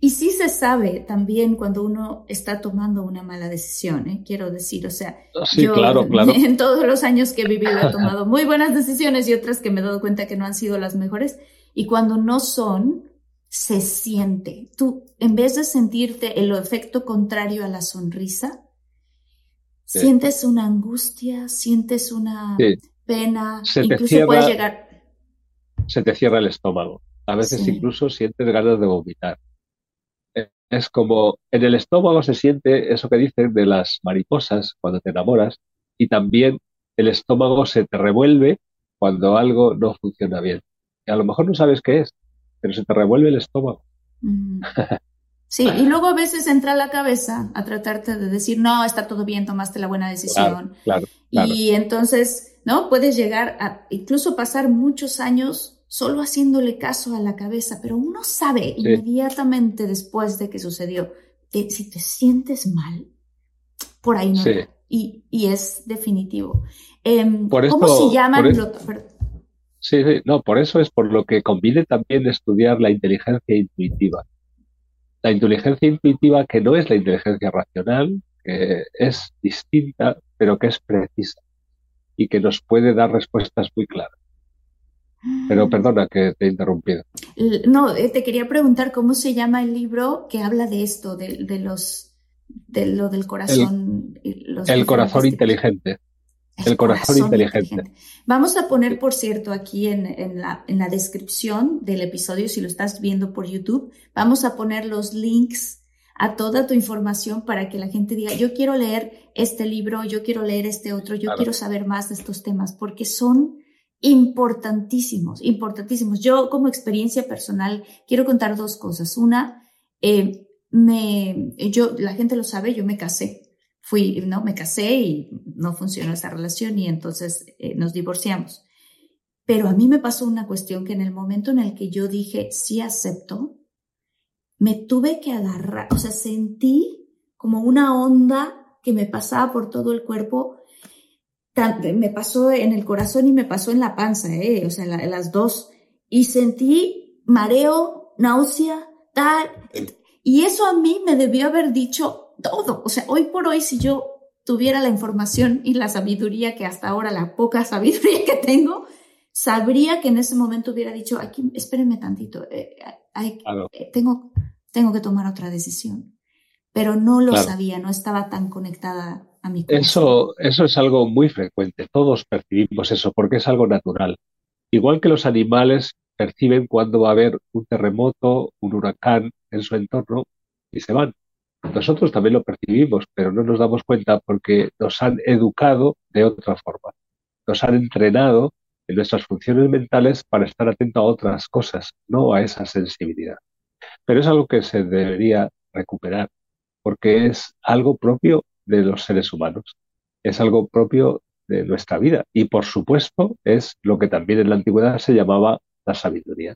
Y sí se sabe también cuando uno está tomando una mala decisión, ¿eh? quiero decir, o sea, ah, yo claro, claro. [LAUGHS] en todos los años que he vivido he tomado [LAUGHS] muy buenas decisiones y otras que me he dado cuenta que no han sido las mejores. Y cuando no son, se siente. Tú, en vez de sentirte el efecto contrario a la sonrisa, sientes una angustia, sientes una pena, incluso puedes llegar... Se te cierra el estómago. A veces incluso sientes ganas de vomitar es como en el estómago se siente eso que dicen de las mariposas cuando te enamoras y también el estómago se te revuelve cuando algo no funciona bien. Y a lo mejor no sabes qué es, pero se te revuelve el estómago. [LAUGHS] Sí, y luego a veces entra a la cabeza a tratarte de decir, no, está todo bien, tomaste la buena decisión. claro, Y entonces, ¿no? Puedes llegar a incluso pasar muchos años solo haciéndole caso a la cabeza, pero uno sabe inmediatamente después de que sucedió que si te sientes mal, por ahí no. Y, y, es definitivo. Em, ¿Cómo se llaman? Sí, sí, no, por eso es por lo que conviene también estudiar la inteligencia intuitiva. La inteligencia intuitiva que no es la inteligencia racional, que es distinta, pero que es precisa y que nos puede dar respuestas muy claras. Pero perdona que te he interrumpido. No, eh, te quería preguntar cómo se llama el libro que habla de esto, de, los, de lo del corazón. El, corazón inteligente. El, corazón, inteligente. Vamos a poner, por cierto, aquí en, en, la, en la descripción del episodio, si lo estás viendo por YouTube, vamos a poner los links a toda tu información para que la gente diga, yo quiero leer este libro, yo quiero leer este otro, yo quiero saber más de estos temas, porque son importantísimos, importantísimos. Yo como experiencia personal quiero contar dos cosas. Una, eh, me, yo, la gente lo sabe, yo me casé. Fui, no, me casé y no funcionó esa relación y entonces eh, nos divorciamos. Pero a mí me pasó una cuestión que en el momento en el que yo dije sí acepto, me tuve que agarrar, o sea, sentí como una onda que me pasaba por todo el cuerpo me pasó en el corazón y me pasó en la panza, ¿eh? o sea, las dos. Y sentí mareo, náusea, tal. Y eso a mí me debió haber dicho todo. O sea, hoy por hoy, si yo tuviera la información y la sabiduría que hasta ahora, la poca [LAUGHS] sabiduría que tengo, sabría que en ese momento hubiera dicho, aquí, espérenme tantito, eh, eh, tengo, tengo que tomar otra decisión. Pero no lo sabía, no estaba tan conectada eso, eso es algo muy frecuente, todos percibimos eso porque es algo natural. Igual que los animales perciben cuando va a haber un terremoto, un huracán en su entorno y se van. Nosotros también lo percibimos, pero no nos damos cuenta porque nos han educado de otra forma. Nos han entrenado en nuestras funciones mentales para estar atento a otras cosas, no a esa sensibilidad. Pero es algo que se debería recuperar, porque es algo propio de los seres humanos. Es algo propio de nuestra vida y por supuesto es lo que también en la antigüedad se llamaba la sabiduría.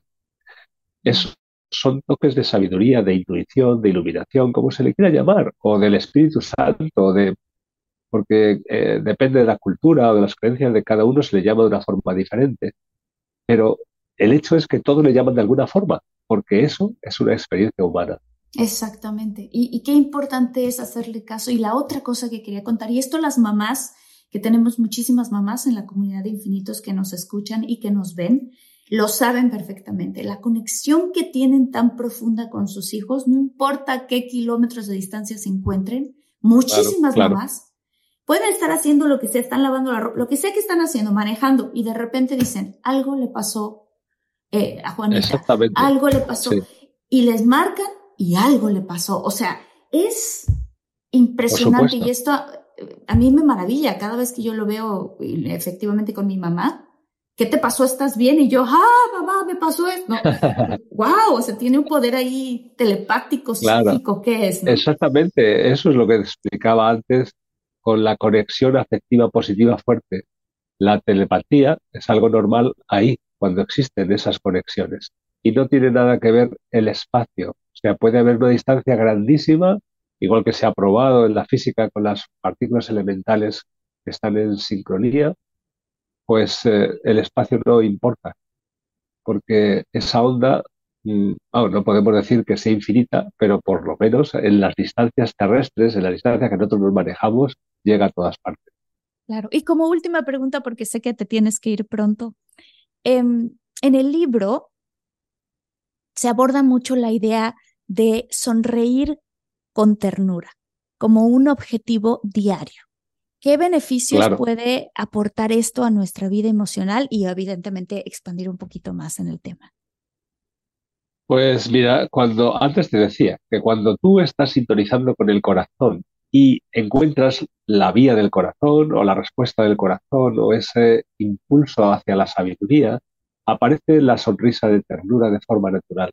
Es, son toques de sabiduría, de intuición, de iluminación, como se le quiera llamar, o del Espíritu Santo, de, porque eh, depende de la cultura o de las creencias de cada uno, se le llama de una forma diferente. Pero el hecho es que todo le llaman de alguna forma, porque eso es una experiencia humana. Exactamente. Y, qué importante es hacerle caso. Y la otra cosa que quería contar, y esto las mamás, que tenemos muchísimas mamás en la comunidad de infinitos que nos escuchan y que nos ven, lo saben perfectamente. La conexión que tienen tan profunda con sus hijos, no importa qué kilómetros de distancia se encuentren, muchísimas mamás pueden estar haciendo lo que sea, están lavando la ropa, lo que sea que están haciendo, manejando, y de repente dicen, algo le pasó eh, a Juanita, algo le pasó, y les marcan y algo le pasó. O sea, es impresionante y esto a mí me maravilla cada vez que yo lo veo efectivamente con mi mamá. ¿Qué te pasó? ¿Estás bien? Y yo, ah, mamá, me pasó esto. [LAUGHS] wow, o sea, tiene un poder ahí telepático, psíquico, ¿qué es? Exactamente, eso es lo que explicaba antes con la conexión afectiva positiva fuerte. La telepatía es algo normal ahí, cuando existen esas conexiones. Y no tiene nada que ver el espacio, o sea, puede haber una distancia grandísima, igual que se ha probado en la física con las partículas elementales que están en sincronía, pues eh, el espacio no importa, porque esa onda, mm, no podemos decir que sea infinita, pero por lo menos en las distancias terrestres, en la distancia que nosotros nos manejamos, llega a todas partes. Claro, y como última pregunta, porque sé que te tienes que ir pronto, em, en el libro se aborda mucho la idea de sonreír con ternura como un objetivo diario. ¿Qué beneficios puede aportar esto a nuestra vida emocional y evidentemente expandir un poquito más en el tema? Pues mira, cuando antes te decía que cuando tú estás sintonizando con el corazón y encuentras la vía del corazón o la respuesta del corazón o ese impulso hacia la sabiduría, aparece la sonrisa de ternura de forma natural.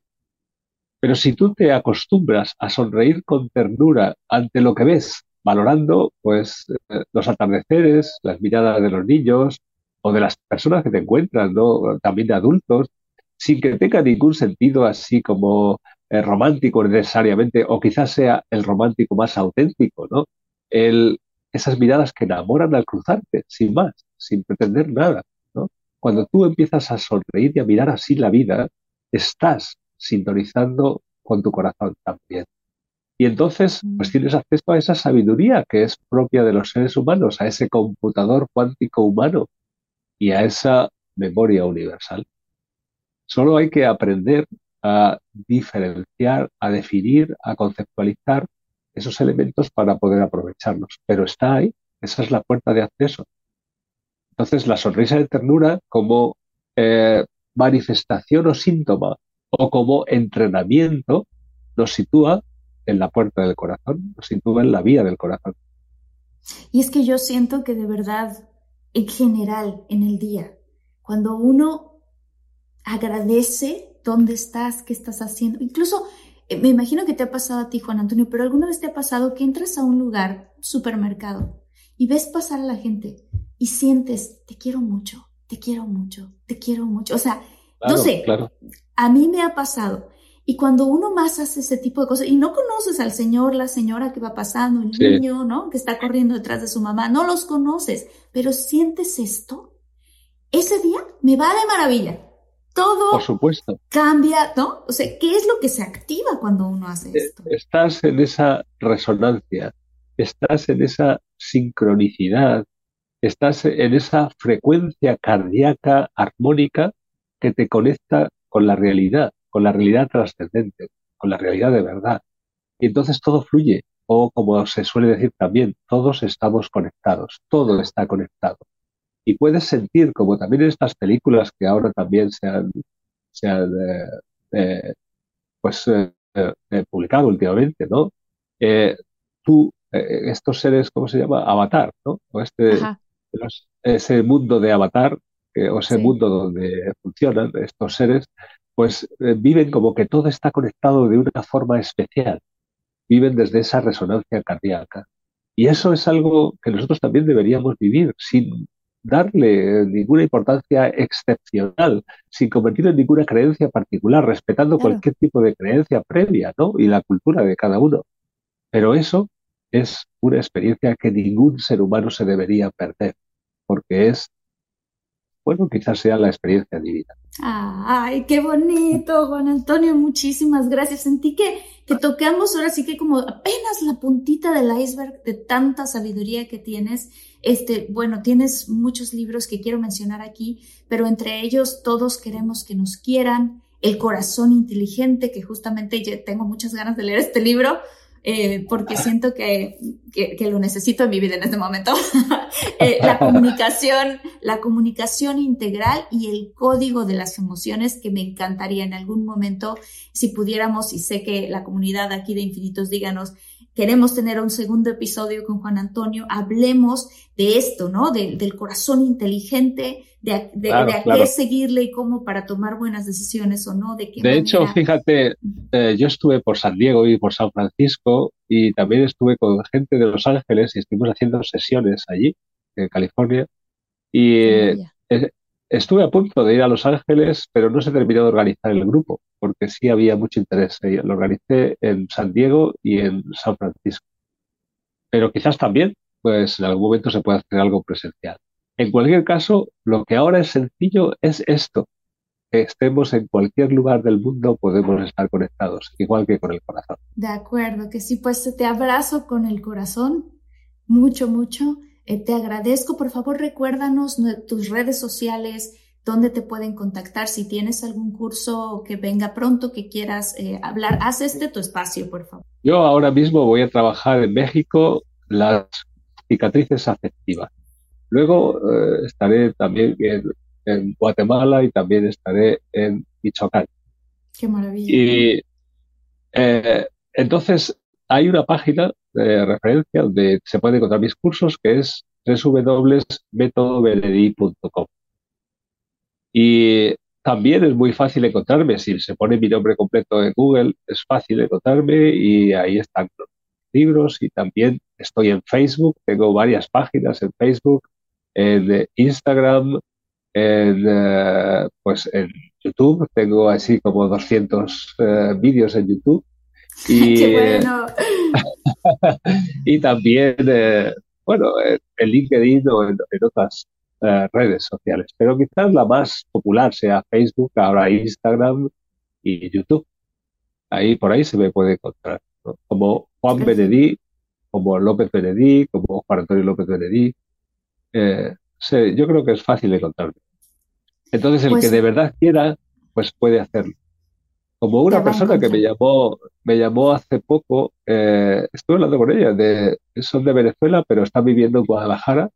Pero si tú te acostumbras a sonreír con ternura ante lo que ves, valorando pues eh, los atardeceres, las miradas de los niños o de las personas que te encuentran, ¿no? También de adultos, sin que tenga ningún sentido así como eh, romántico necesariamente, o quizás sea el romántico más auténtico, ¿no? El, esas miradas que enamoran al cruzarte, sin más, sin pretender nada, ¿no? Cuando tú empiezas a sonreír y a mirar así la vida, estás sintonizando con tu corazón también. Y entonces, pues tienes acceso a esa sabiduría que es propia de los seres humanos, a ese computador cuántico humano y a esa memoria universal. Solo hay que aprender a diferenciar, a definir, a conceptualizar esos elementos para poder aprovecharlos. Pero está ahí, esa es la puerta de acceso. Entonces, la sonrisa de ternura como eh, manifestación o síntoma o como entrenamiento nos sitúa en la puerta del corazón, nos sitúa en la vía del corazón. Y es que yo siento que de verdad, en general, en el día, cuando uno agradece dónde estás, qué estás haciendo, incluso eh, me imagino que te ha pasado a ti, Juan Antonio, pero alguna vez te ha pasado que entras a un lugar, supermercado, y ves pasar a la gente y sientes, te quiero mucho, te quiero mucho, te quiero mucho. O sea, no sé, a mí me ha pasado y cuando uno más hace ese tipo de cosas y no conoces al señor, la señora que va pasando, el niño, ¿no? Que está corriendo detrás de su mamá, no los conoces, pero sientes esto, ese día me va de maravilla. Todo Por supuesto. cambia, ¿no? O sea, ¿qué es lo que se activa cuando uno hace eh, esto? Estás en esa resonancia, estás en esa sincronicidad, estás en esa frecuencia cardíaca armónica que te conecta con la realidad con la realidad trascendente, con la realidad de verdad. Y entonces todo fluye, o como se suele decir también, todos estamos conectados, todo está conectado. Y puedes sentir, como también en estas películas que ahora también se han, se han eh, eh, pues, eh, publicado últimamente, ¿no? tú, estos seres, ¿cómo se llama? Avatar, ¿no? O este, ese mundo de Avatar, o ese mundo donde funcionan estos seres, pues eh, viven como que todo está conectado de una forma especial. Viven desde esa resonancia cardíaca. Y eso es algo que nosotros también deberíamos vivir sin darle ninguna importancia excepcional, sin convertir en ninguna creencia particular, respetando cualquier tipo de creencia previa, ¿no? Y la cultura de cada uno. Pero eso es una experiencia que ningún ser humano se debería perder, porque es bueno, quizás sea la experiencia divina. Ay, qué bonito, Juan Antonio, muchísimas gracias. Sentí que, que tocamos ahora sí que como apenas la puntita del iceberg de tanta sabiduría que tienes. Este, bueno, tienes muchos libros que quiero mencionar aquí, pero entre ellos todos queremos que nos quieran, El corazón inteligente, que justamente tengo muchas ganas de leer este libro, eh, porque siento que, que, lo necesito en mi vida en este momento. [LAUGHS] Eh, [LAUGHS] la comunicación, la comunicación integral y el código de las emociones que me encantaría en algún momento, si pudiéramos, y sé que la comunidad aquí de Infinitos Díganos, queremos tener un segundo episodio con Juan Antonio, hablemos de esto, ¿no? del corazón inteligente, de, de, a qué seguirle y cómo para tomar buenas decisiones o no. De, qué de hecho, fíjate, eh, yo estuve por San Diego y por San Francisco y también estuve con gente de Los Ángeles y estuvimos haciendo sesiones allí, en California. Y eh, estuve a punto de ir a Los Ángeles, pero no se terminó de organizar el grupo, porque sí había mucho interés. Lo organicé en San Diego y en San Francisco. Pero quizás también, pues en algún momento se puede hacer algo presencial. En cualquier caso, lo que ahora es sencillo es esto. Estemos en cualquier lugar del mundo, podemos estar conectados, igual que con el corazón. De acuerdo, que sí, pues te abrazo con el corazón, mucho, mucho. Eh, te agradezco, por favor, recuérdanos tus redes sociales, dónde te pueden contactar, si tienes algún curso que venga pronto que quieras eh, hablar, haz este tu espacio, por favor. Yo ahora mismo voy a trabajar en México las cicatrices afectivas. Luego eh, estaré también en, Guatemala y también estaré en Michoacán. Qué maravilla. Y entonces hay una página de referencia donde se pueden encontrar mis cursos que es www.metodobeledi.com. Y también es muy fácil encontrarme. Si se pone mi nombre completo en Google, es fácil encontrarme y ahí están los libros. Y también estoy en Facebook, tengo varias páginas en Facebook en Instagram, en, eh, pues en YouTube, tengo así como 200 eh, vídeos en YouTube. [LAUGHS] Y, ¡Qué bueno! [LAUGHS] y también, eh, bueno, en LinkedIn o en, otras redes sociales. Pero quizás la más popular sea Facebook, ahora Instagram y YouTube. Ahí por ahí se me puede encontrar. ¿no? como Juan. Benedí, como López Benedí, como Juan Antonio López Benedí. Eh, yo creo que es fácil encontrarme. Entonces, el Pues- que de verdad quiera, pues puede hacerlo. Como una persona que me llamó, me llamó hace poco, eh, estuve hablando con ella, de, son de Venezuela, pero están viviendo en Guadalajara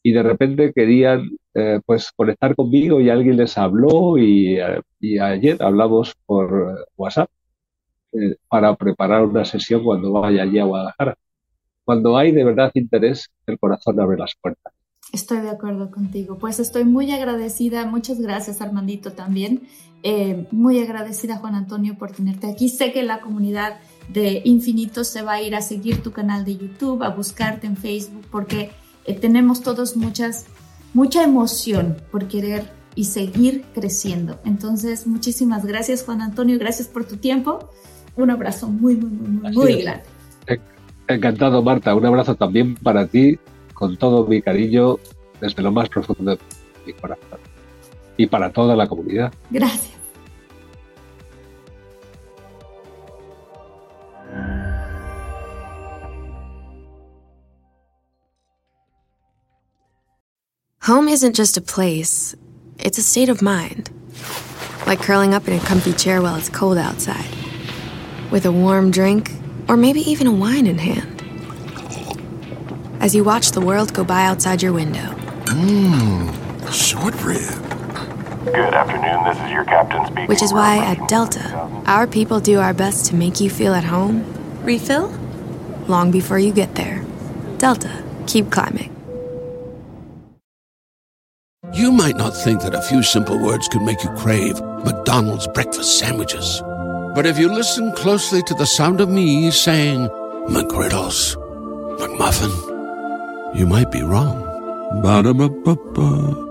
y de repente querían eh, pues conectar conmigo y alguien les habló y, eh, y ayer hablamos por WhatsApp eh, para preparar una sesión cuando vaya allí a Guadalajara. Cuando hay de verdad interés, el corazón abre las puertas. Estoy de acuerdo contigo. Pues estoy muy agradecida. Muchas gracias, Armandito, también. Eh, muy agradecida, Juan Antonio, por tenerte aquí. Sé que la comunidad de Infinito se va a ir a seguir tu canal de YouTube, a buscarte en Facebook, porque eh, tenemos todos muchas, mucha emoción por querer y seguir creciendo. Entonces, muchísimas gracias, Juan Antonio. Gracias por tu tiempo. Un abrazo muy, muy, muy, muy, muy grande. Encantado, Marta. Un abrazo también para ti, con todo mi cariño, desde lo más profundo de mi corazón. Y para toda la comunidad. Gracias. Home isn't just a place, it's a state of mind. Like curling up in a comfy chair while it's cold outside, with a warm drink, or maybe even a wine in hand. As you watch the world go by outside your window, Mmm, Short rib. Good afternoon, this is your captain speaking. which is why at Delta, our people do our best to make you feel at home. Refill? Long before you get there. Delta, keep climbing. You might not think that a few simple words could make you crave McDonald's breakfast sandwiches. But if you listen closely to the sound of me saying McGriddles, McMuffin, you might be wrong. Ba-da-ba-ba-ba.